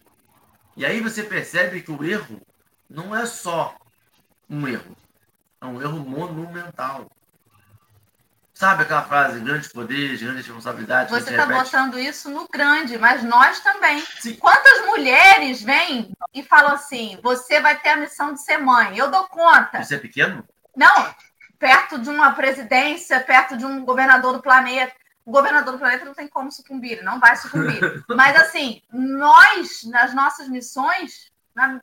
E aí você percebe que o erro não é só um erro, é um erro monumental. Sabe aquela frase, grandes poderes, grandes responsabilidades? Você está botando isso no grande, mas nós também. Sim. Quantas mulheres vêm e falam assim: você vai ter a missão de ser mãe? Eu dou conta. Você é pequeno? Não, perto de uma presidência, perto de um governador do planeta. O governador do planeta não tem como sucumbir, não vai sucumbir. Mas, assim, nós, nas nossas missões,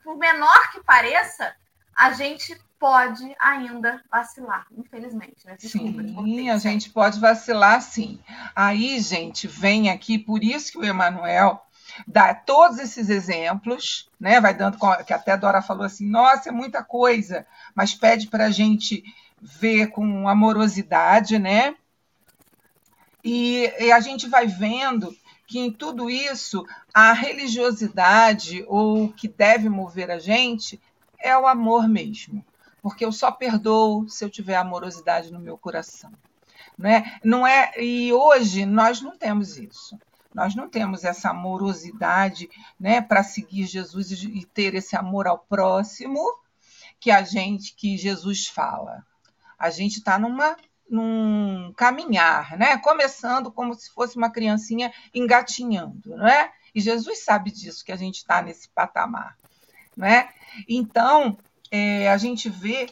por menor que pareça, a gente pode ainda vacilar, infelizmente. Né? Desculpa, sim, a gente pode vacilar, sim. Aí, gente, vem aqui, por isso que o Emanuel dá todos esses exemplos, né? Vai dando, que até a Dora falou assim, nossa, é muita coisa, mas pede para a gente ver com amorosidade, né? E, e, a gente vai vendo que em tudo isso a religiosidade ou o que deve mover a gente é o amor mesmo, porque eu só perdoo se eu tiver amorosidade no meu coração. Não é? Não é e hoje nós não temos isso. Nós não temos essa amorosidade né, para seguir Jesus e ter esse amor ao próximo que a gente, que Jesus fala. A gente está numa num caminhar, né? Começando como se fosse uma criancinha engatinhando, não é? E Jesus sabe disso que a gente está nesse patamar, não é? Então é, a gente vê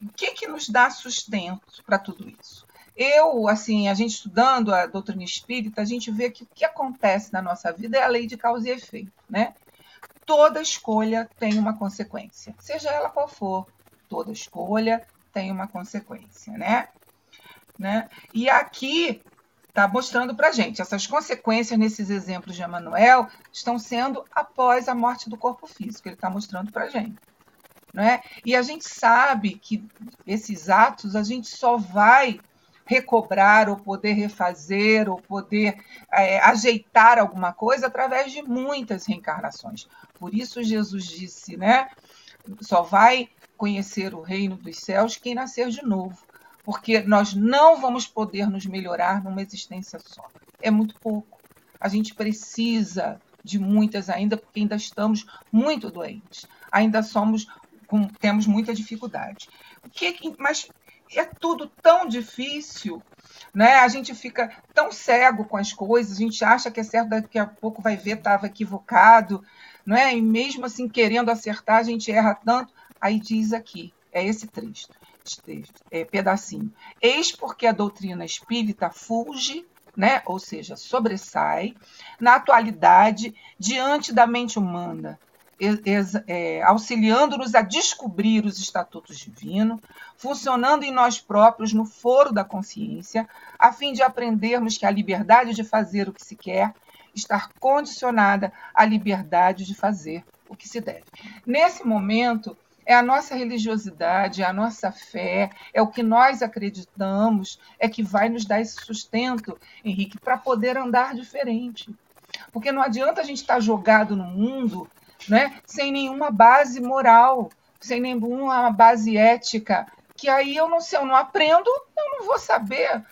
o que que nos dá sustento para tudo isso. Eu, assim, a gente estudando a doutrina espírita, a gente vê que o que acontece na nossa vida é a lei de causa e efeito, né? Toda escolha tem uma consequência, seja ela qual for. Toda escolha tem uma consequência, né? né? E aqui está mostrando para gente essas consequências nesses exemplos de Emmanuel estão sendo após a morte do corpo físico. Ele está mostrando para gente. Né? E a gente sabe que esses atos a gente só vai recobrar ou poder refazer ou poder é, ajeitar alguma coisa através de muitas reencarnações. Por isso Jesus disse, né? Só vai conhecer o reino dos céus quem nascer de novo, porque nós não vamos poder nos melhorar numa existência só. É muito pouco. A gente precisa de muitas ainda, porque ainda estamos muito doentes. Ainda somos com, temos muita dificuldade. O que, mas é tudo tão difícil, né? A gente fica tão cego com as coisas, a gente acha que é certo, daqui a pouco vai ver, estava equivocado, não é? E mesmo assim, querendo acertar, a gente erra tanto. Aí diz aqui, é esse trecho, texto, é, pedacinho. Eis porque a doutrina espírita fulge, né? ou seja, sobressai, na atualidade, diante da mente humana, é, auxiliando-nos a descobrir os estatutos divinos, funcionando em nós próprios no foro da consciência, a fim de aprendermos que a liberdade de fazer o que se quer está condicionada à liberdade de fazer o que se deve. Nesse momento, é a nossa religiosidade, é a nossa fé, é o que nós acreditamos, é que vai nos dar esse sustento, Henrique, para poder andar diferente. Porque não adianta a gente estar jogado no mundo né, sem nenhuma base moral, sem nenhuma base ética, que aí eu não sei, eu não aprendo, eu não vou saber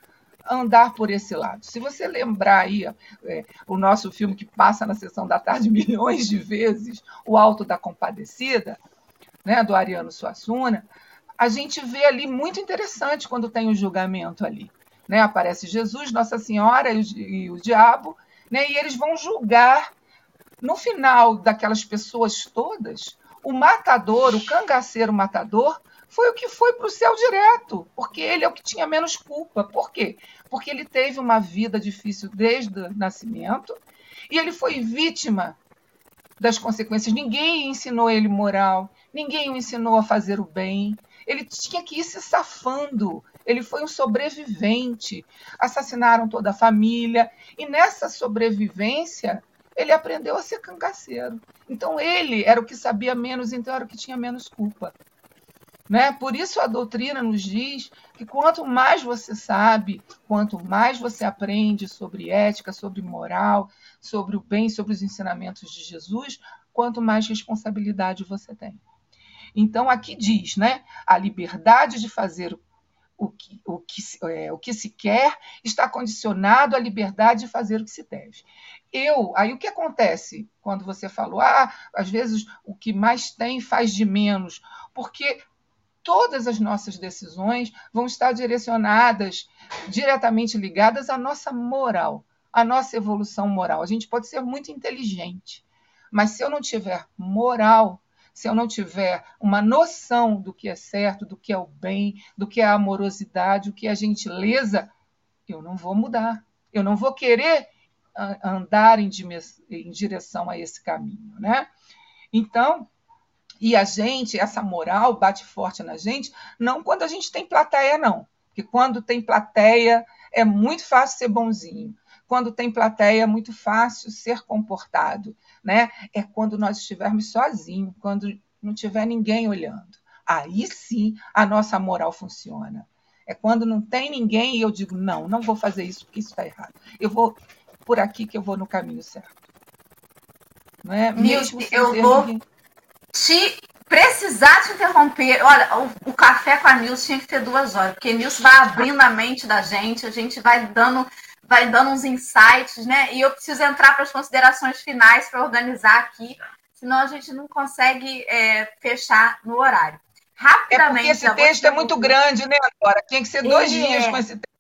andar por esse lado. Se você lembrar aí é, o nosso filme que passa na sessão da tarde milhões de vezes, O Alto da Compadecida, né, do Ariano Suassuna, a gente vê ali muito interessante quando tem o julgamento ali. Né? Aparece Jesus, Nossa Senhora e o, e o diabo, né? e eles vão julgar no final daquelas pessoas todas, o matador, o cangaceiro matador, foi o que foi para o céu direto, porque ele é o que tinha menos culpa. Por quê? Porque ele teve uma vida difícil desde o nascimento e ele foi vítima das consequências. Ninguém ensinou ele moral, ninguém o ensinou a fazer o bem. Ele tinha que ir se safando. Ele foi um sobrevivente. Assassinaram toda a família. E nessa sobrevivência, ele aprendeu a ser cangaceiro. Então ele era o que sabia menos, então era o que tinha menos culpa. Né? Por isso a doutrina nos diz que quanto mais você sabe, quanto mais você aprende sobre ética, sobre moral, sobre o bem, sobre os ensinamentos de Jesus, quanto mais responsabilidade você tem. Então aqui diz, né, a liberdade de fazer o que, o, que, é, o que se quer está condicionado à liberdade de fazer o que se deve. Eu, aí o que acontece quando você falou, ah, às vezes o que mais tem faz de menos, porque todas as nossas decisões vão estar direcionadas, diretamente ligadas à nossa moral, à nossa evolução moral. A gente pode ser muito inteligente, mas se eu não tiver moral, se eu não tiver uma noção do que é certo, do que é o bem, do que é a amorosidade, o que é a gentileza, eu não vou mudar. Eu não vou querer andar em, em direção a esse caminho, né? Então, e a gente, essa moral bate forte na gente, não quando a gente tem plateia, não. Porque quando tem plateia, é muito fácil ser bonzinho. Quando tem plateia, é muito fácil ser comportado né? É quando nós estivermos sozinhos, quando não tiver ninguém olhando. Aí sim a nossa moral funciona. É quando não tem ninguém e eu digo, não, não vou fazer isso porque isso está errado. Eu vou por aqui que eu vou no caminho certo. Não é? Mesmo eu vou te precisar te interromper. Olha, o, o, café com a Nilce tinha que ter duas horas, porque Nilce vai abrindo a mente da gente, a gente vai dando, vai dando uns insights, né? E eu preciso entrar para as considerações finais para organizar aqui, senão a gente não consegue é, fechar no horário. Rapidamente. É porque esse texto é muito grande, né, agora? Tinha que ser dois Ele dias é. com esse texto.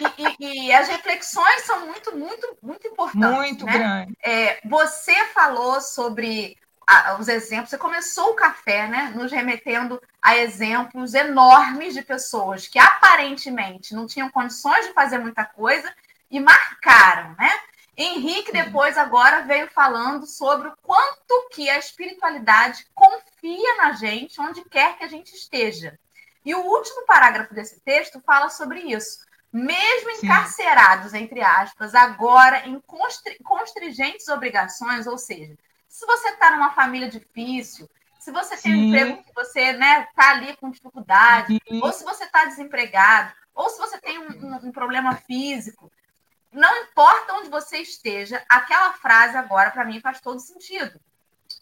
E, e, e, as reflexões são muito, muito, muito importantes. Muito né? grande. É, você falou sobre a, os exemplos, você começou o café, né? Nos remetendo a exemplos enormes de pessoas que aparentemente não tinham condições de fazer muita coisa e marcaram, né? Henrique depois agora veio falando sobre o quanto que a espiritualidade confia na gente onde quer que a gente esteja. E o último parágrafo desse texto fala sobre isso. Mesmo encarcerados, Sim. entre aspas, agora em constringentes obrigações, ou seja, se você está numa família difícil, se você tem Sim. um emprego que você está né, tá ali com dificuldade, Sim. ou se você está desempregado, ou se você tem um, um, um problema físico, não importa onde você esteja, aquela frase agora, para mim, faz todo sentido.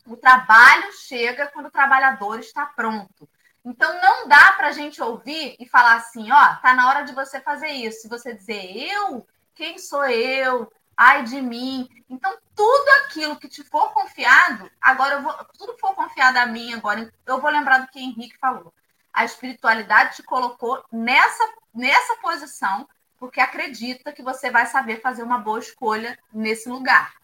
O trabalho chega quando o trabalhador está pronto. Então, não dá para a gente ouvir e falar assim: ó, tá na hora de você fazer isso. Se você dizer eu, quem sou eu? Ai de mim. Então, tudo aquilo que te for confiado, agora eu vou, tudo for confiado a mim agora, eu vou lembrar do que Henrique falou. A espiritualidade te colocou nessa, nessa posição porque acredita que você vai saber fazer uma boa escolha nesse lugar.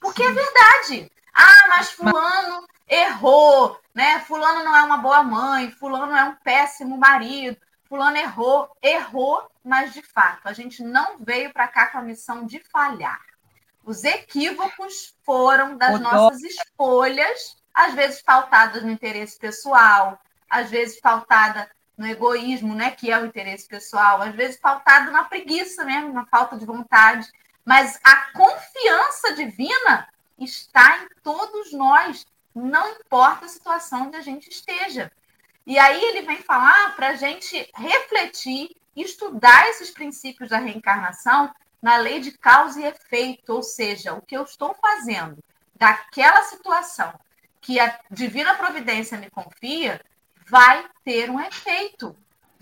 Porque é verdade. Ah, mas fulano errou, né? Fulano não é uma boa mãe, fulano é um péssimo marido, fulano errou, errou, mas de fato, a gente não veio para cá com a missão de falhar. Os equívocos foram das o nossas dó... escolhas, às vezes pautadas no interesse pessoal, às vezes pautada no egoísmo, né, que é o interesse pessoal, às vezes pautado na preguiça mesmo, na falta de vontade, mas a confiança divina está em todos nós, não importa a situação onde a gente esteja. E aí ele vem falar para a gente refletir, estudar esses princípios da reencarnação na lei de causa e efeito, ou seja, o que eu estou fazendo daquela situação que a divina providência me confia, vai ter um efeito,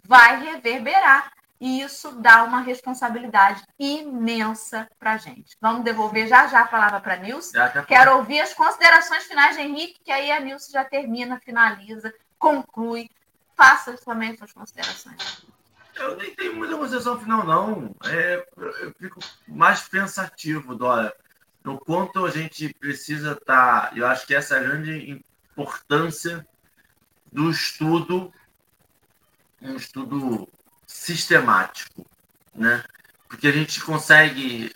vai reverberar. E isso dá uma responsabilidade imensa para a gente. Vamos devolver já já a palavra para a Nilce. Quero ouvir as considerações finais de Henrique, que aí a Nilce já termina, finaliza, conclui. Faça também suas considerações. Eu nem tenho muita consideração final, não. É, eu fico mais pensativo, Dora, no quanto a gente precisa estar. Tá, eu acho que essa é a grande importância do estudo, um estudo sistemático, né? Porque a gente consegue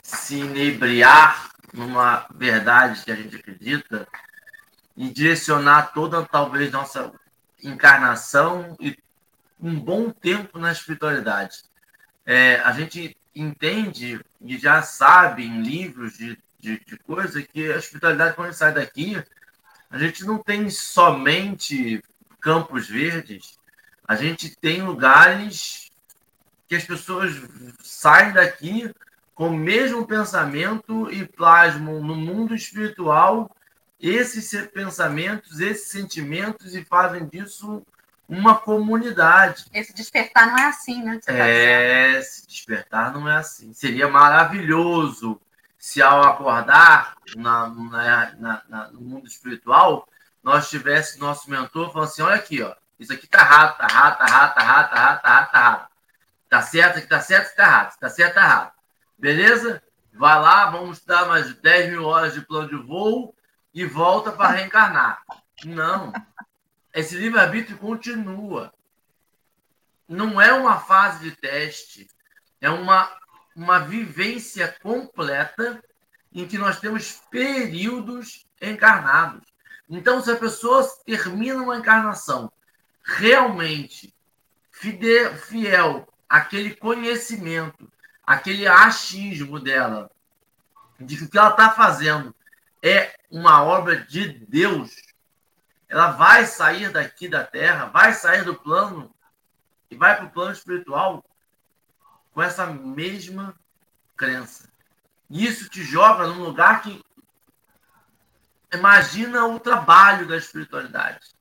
se inebriar numa verdade que a gente acredita e direcionar toda talvez nossa encarnação e um bom tempo na espiritualidade. É, a gente entende e já sabe em livros de, de, de coisa que a espiritualidade, quando a gente sai daqui, a gente não tem somente campos verdes, a gente tem lugares que as pessoas saem daqui com o mesmo pensamento e plasmam no mundo espiritual esses pensamentos, esses sentimentos e fazem disso uma comunidade. Esse despertar não é assim, né? Tá é, esse despertar não é assim. Seria maravilhoso se ao acordar na, na, na, no mundo espiritual, nós tivesse nosso mentor falando assim, olha aqui, ó, isso aqui tá errado, tá errado, tá errado, tá errado, tá errado, tá errado, tá errado. Tá certo, aqui tá certo, tá errado. Tá certo, tá errado. Beleza? Vai lá, vamos dar mais 10 mil horas de plano de voo e volta para reencarnar. Não. Esse livre-arbítrio continua. Não é uma fase de teste, é uma uma vivência completa em que nós temos períodos encarnados. Então, se a pessoa termina uma encarnação realmente fiel, àquele conhecimento, aquele achismo dela, de que o que ela está fazendo é uma obra de Deus, ela vai sair daqui da Terra, vai sair do plano e vai para o plano espiritual com essa mesma crença. E isso te joga num lugar que. Imagina o trabalho da espiritualidade.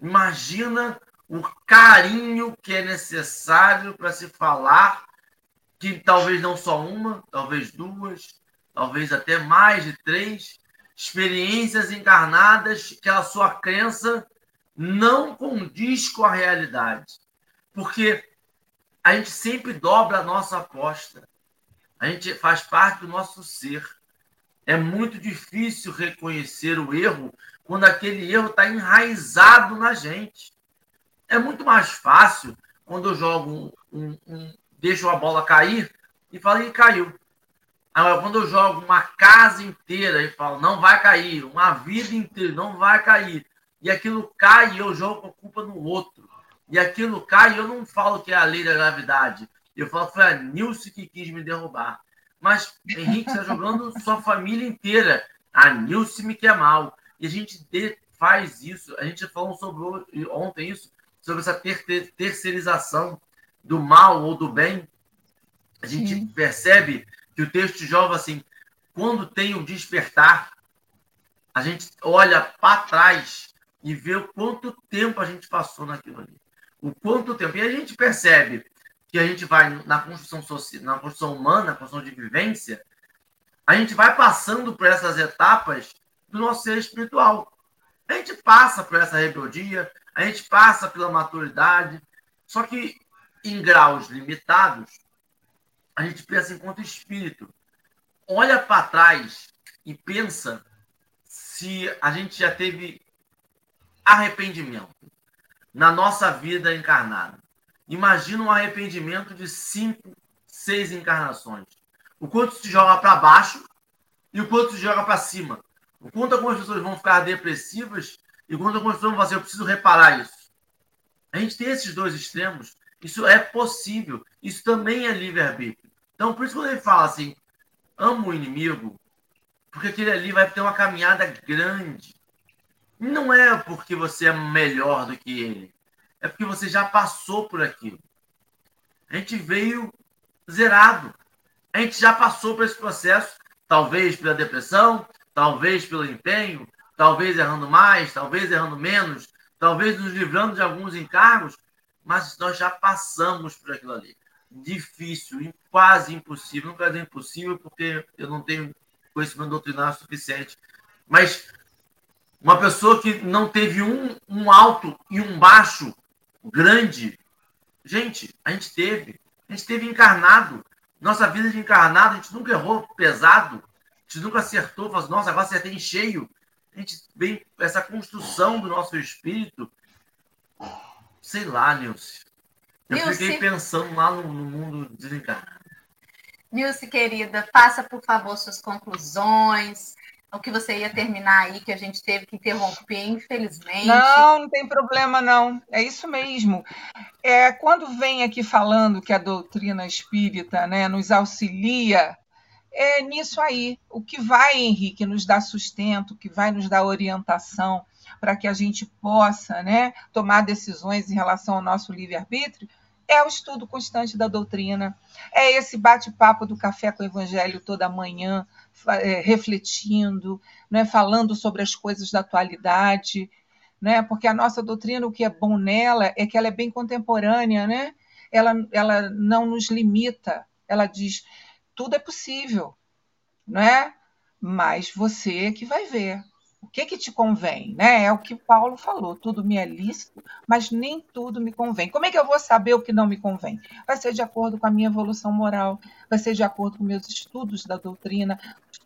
Imagina o carinho que é necessário para se falar que talvez não só uma, talvez duas, talvez até mais de três experiências encarnadas que a sua crença não condiz com a realidade. Porque a gente sempre dobra a nossa aposta. A gente faz parte do nosso ser. É muito difícil reconhecer o erro quando aquele erro está enraizado na gente. É muito mais fácil quando eu jogo um, um, um deixo a bola cair e falo, e caiu. Agora, quando eu jogo uma casa inteira e falo, não vai cair, uma vida inteira, não vai cair, e aquilo cai e eu jogo a culpa no outro, e aquilo cai e eu não falo que é a lei da gravidade, eu falo que foi a Nilce que quis me derrubar. Mas Henrique está jogando sua família inteira. A Nilce me quer mal. E a gente faz isso. A gente falou sobre ontem isso, sobre essa ter ter terceirização do mal ou do bem. A gente Sim. percebe que o texto joga assim: quando tem o despertar, a gente olha para trás e vê o quanto tempo a gente passou naquilo ali. O quanto tempo. E a gente percebe que a gente vai na construção social, na construção humana, na construção de vivência, a gente vai passando por essas etapas do nosso ser espiritual. A gente passa por essa rebeldia, a gente passa pela maturidade, só que em graus limitados, a gente pensa enquanto espírito. Olha para trás e pensa se a gente já teve arrependimento na nossa vida encarnada. Imagina um arrependimento de cinco, seis encarnações. O quanto se joga para baixo e o quanto se joga para cima. O quanto algumas pessoas vão ficar depressivas e quanto algumas pessoas vão fazer, eu preciso reparar isso. A gente tem esses dois extremos. Isso é possível. Isso também é livre-arbítrio. Então, por isso quando ele fala assim, amo o inimigo, porque aquele ali vai ter uma caminhada grande. Não é porque você é melhor do que ele é porque você já passou por aquilo. A gente veio zerado. A gente já passou por esse processo, talvez pela depressão, talvez pelo empenho, talvez errando mais, talvez errando menos, talvez nos livrando de alguns encargos, mas nós já passamos por aquilo ali. Difícil, quase impossível. Não quero dizer impossível, porque eu não tenho conhecimento doutrinário suficiente. Mas uma pessoa que não teve um, um alto e um baixo grande. Gente, a gente teve. A gente teve encarnado. Nossa vida de encarnado, a gente nunca errou pesado. A gente nunca acertou. Falou assim, nossa, agora acertei em cheio. A gente vem essa construção do nosso espírito. Sei lá, Nilce. Eu Nilce. fiquei pensando lá no, no mundo desencarnado. Nilce, querida, faça, por favor, suas conclusões o que você ia terminar aí, que a gente teve que interromper, infelizmente. Não, não tem problema, não. É isso mesmo. É, quando vem aqui falando que a doutrina espírita né, nos auxilia, é nisso aí. O que vai, Henrique, nos dar sustento, que vai nos dar orientação para que a gente possa né, tomar decisões em relação ao nosso livre-arbítrio, é o estudo constante da doutrina, é esse bate-papo do café com o evangelho toda manhã, é, refletindo, né, falando sobre as coisas da atualidade, né, porque a nossa doutrina, o que é bom nela é que ela é bem contemporânea, né? ela, ela não nos limita, ela diz tudo é possível, né? mas você é que vai ver o que, que te convém, né? É o que Paulo falou, tudo me é lícito, mas nem tudo me convém. Como é que eu vou saber o que não me convém? Vai ser de acordo com a minha evolução moral, vai ser de acordo com meus estudos da doutrina,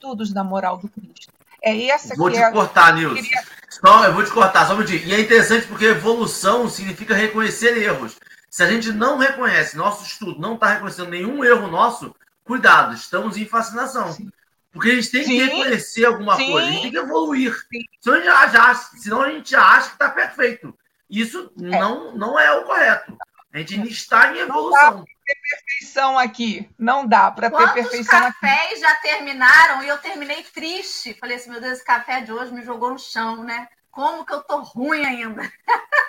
estudos da moral do Cristo. É essa vou que te é cortar, Nilson. Queria... Só, eu vou te cortar, só um minutinho. E é interessante porque evolução significa reconhecer erros. Se a gente não reconhece, nosso estudo não está reconhecendo nenhum erro nosso, cuidado, estamos em fascinação. Sim. Porque a gente tem que reconhecer alguma sim, coisa, a gente tem que evoluir. Senão a gente acha, senão a gente acha que está perfeito. Isso é. não, não é o correto. A gente está em evolução. Perfeição aqui. Não dá para ter perfeição aqui. cafés já terminaram e eu terminei triste. Falei assim, meu Deus, esse café de hoje me jogou no chão, né? Como que eu tô ruim ainda?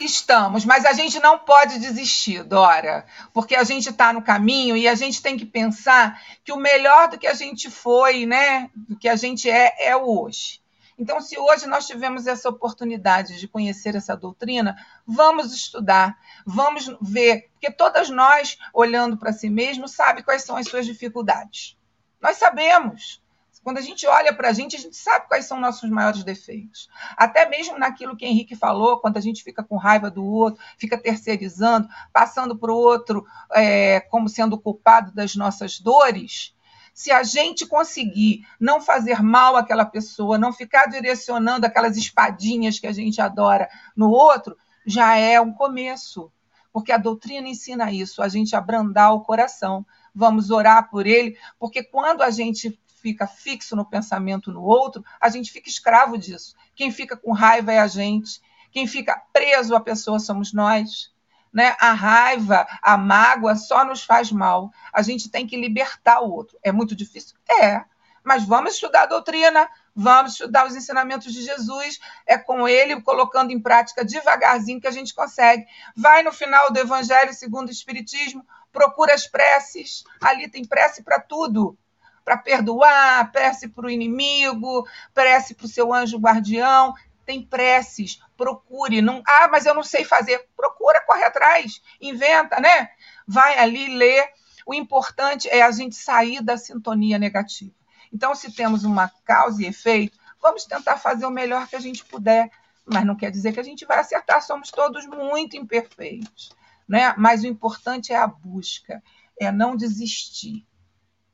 Estamos, mas a gente não pode desistir, Dora, porque a gente está no caminho e a gente tem que pensar que o melhor do que a gente foi, né, do que a gente é, é o hoje. Então, se hoje nós tivemos essa oportunidade de conhecer essa doutrina, vamos estudar, vamos ver, porque todas nós, olhando para si mesmo, sabe quais são as suas dificuldades. Nós sabemos. Quando a gente olha para a gente, a gente sabe quais são nossos maiores defeitos. Até mesmo naquilo que Henrique falou, quando a gente fica com raiva do outro, fica terceirizando, passando para o outro é, como sendo culpado das nossas dores. Se a gente conseguir não fazer mal àquela pessoa, não ficar direcionando aquelas espadinhas que a gente adora no outro, já é um começo. Porque a doutrina ensina isso, a gente abrandar o coração. Vamos orar por ele, porque quando a gente fica fixo no pensamento no outro, a gente fica escravo disso. Quem fica com raiva é a gente. Quem fica preso à pessoa somos nós. Né? A raiva, a mágoa só nos faz mal. A gente tem que libertar o outro. É muito difícil? É. Mas vamos estudar a doutrina, vamos estudar os ensinamentos de Jesus. É com ele, colocando em prática devagarzinho, que a gente consegue. Vai no final do Evangelho segundo o Espiritismo, procura as preces. Ali tem prece para tudo para perdoar, prece para o inimigo, prece para o seu anjo guardião. Tem preces, procure. Não, ah, mas eu não sei fazer. Procura, corre atrás, inventa, né? Vai ali ler. O importante é a gente sair da sintonia negativa. Então, se temos uma causa e efeito, vamos tentar fazer o melhor que a gente puder. Mas não quer dizer que a gente vai acertar, somos todos muito imperfeitos. Né? Mas o importante é a busca, é não desistir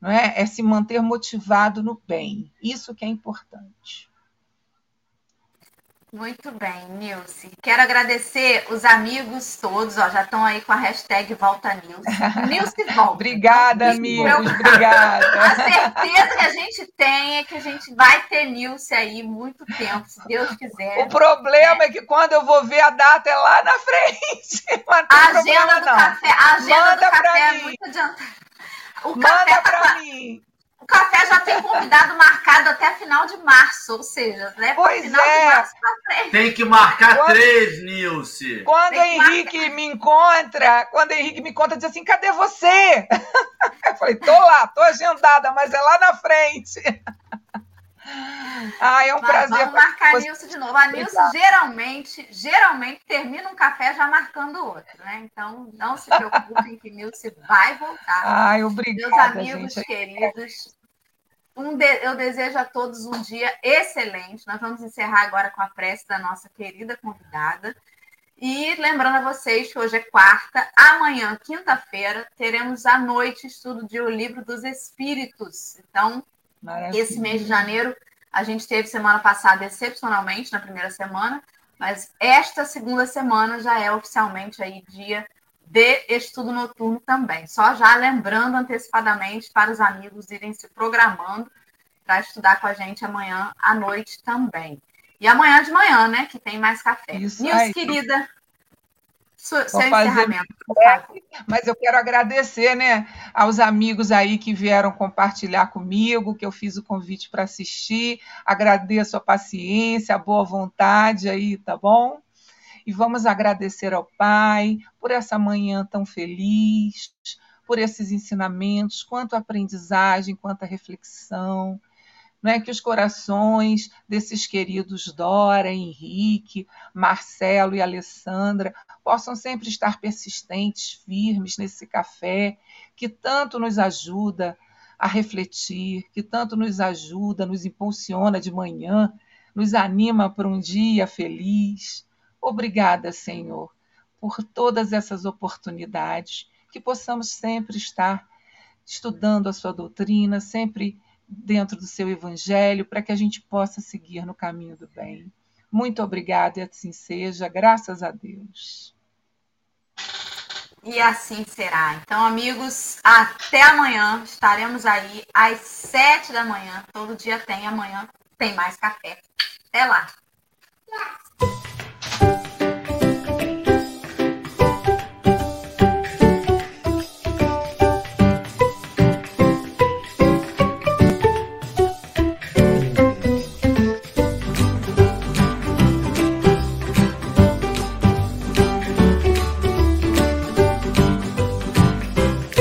não é? É se manter motivado no bem. Isso que é importante. Muito bem, Nilce. Quero agradecer os amigos todos, ó, já estão aí com a hashtag Volta Nilce. Nilce volta. obrigada, amigos, obrigada. A certeza que a gente tem é que a gente vai ter Nilce aí muito tempo, se Deus quiser. O problema é, é que quando eu vou ver a data é lá na frente. A agenda do não. café, a agenda Manda do café é muito adiantada. O Manda para tá... mim. O café já tem convidado marcado até final de março, ou seja, né? Pois final é. de março frente. Tem que marcar quando, três, Nilce. Quando o Henrique marcar. me encontra, quando o Henrique me encontra, diz assim: cadê você? Eu falei, tô lá, tô agendada, mas é lá na frente. Ah, é um Mas prazer. Vamos marcar a Nilce de novo. A Nilce geralmente, geralmente termina um café já marcando outro, né? Então não se preocupem que Nilce vai voltar. Ai, obrigada. Meus amigos gente. queridos, um de... eu desejo a todos um dia excelente. Nós vamos encerrar agora com a prece da nossa querida convidada. E lembrando a vocês que hoje é quarta, amanhã, quinta-feira, teremos à noite estudo de O Livro dos Espíritos. Então, Maravilha. Esse mês de janeiro a gente teve semana passada excepcionalmente na primeira semana, mas esta segunda semana já é oficialmente aí dia de estudo noturno também. Só já lembrando antecipadamente para os amigos irem se programando para estudar com a gente amanhã à noite também. E amanhã de manhã, né? Que tem mais café. Isso Nils, querida, seu, seu encerramento. Mas eu quero agradecer né, aos amigos aí que vieram compartilhar comigo, que eu fiz o convite para assistir. Agradeço a paciência, a boa vontade aí, tá bom? E vamos agradecer ao Pai por essa manhã tão feliz, por esses ensinamentos, quanto aprendizagem, quanto reflexão né, que os corações desses queridos Dora, Henrique, Marcelo e Alessandra possam sempre estar persistentes, firmes nesse café que tanto nos ajuda a refletir, que tanto nos ajuda, nos impulsiona de manhã, nos anima para um dia feliz. Obrigada, Senhor, por todas essas oportunidades, que possamos sempre estar estudando a sua doutrina, sempre dentro do seu evangelho, para que a gente possa seguir no caminho do bem. Muito obrigada e assim seja, graças a Deus. E assim será. Então, amigos, até amanhã. Estaremos aí às sete da manhã. Todo dia tem, amanhã tem mais café. Até lá.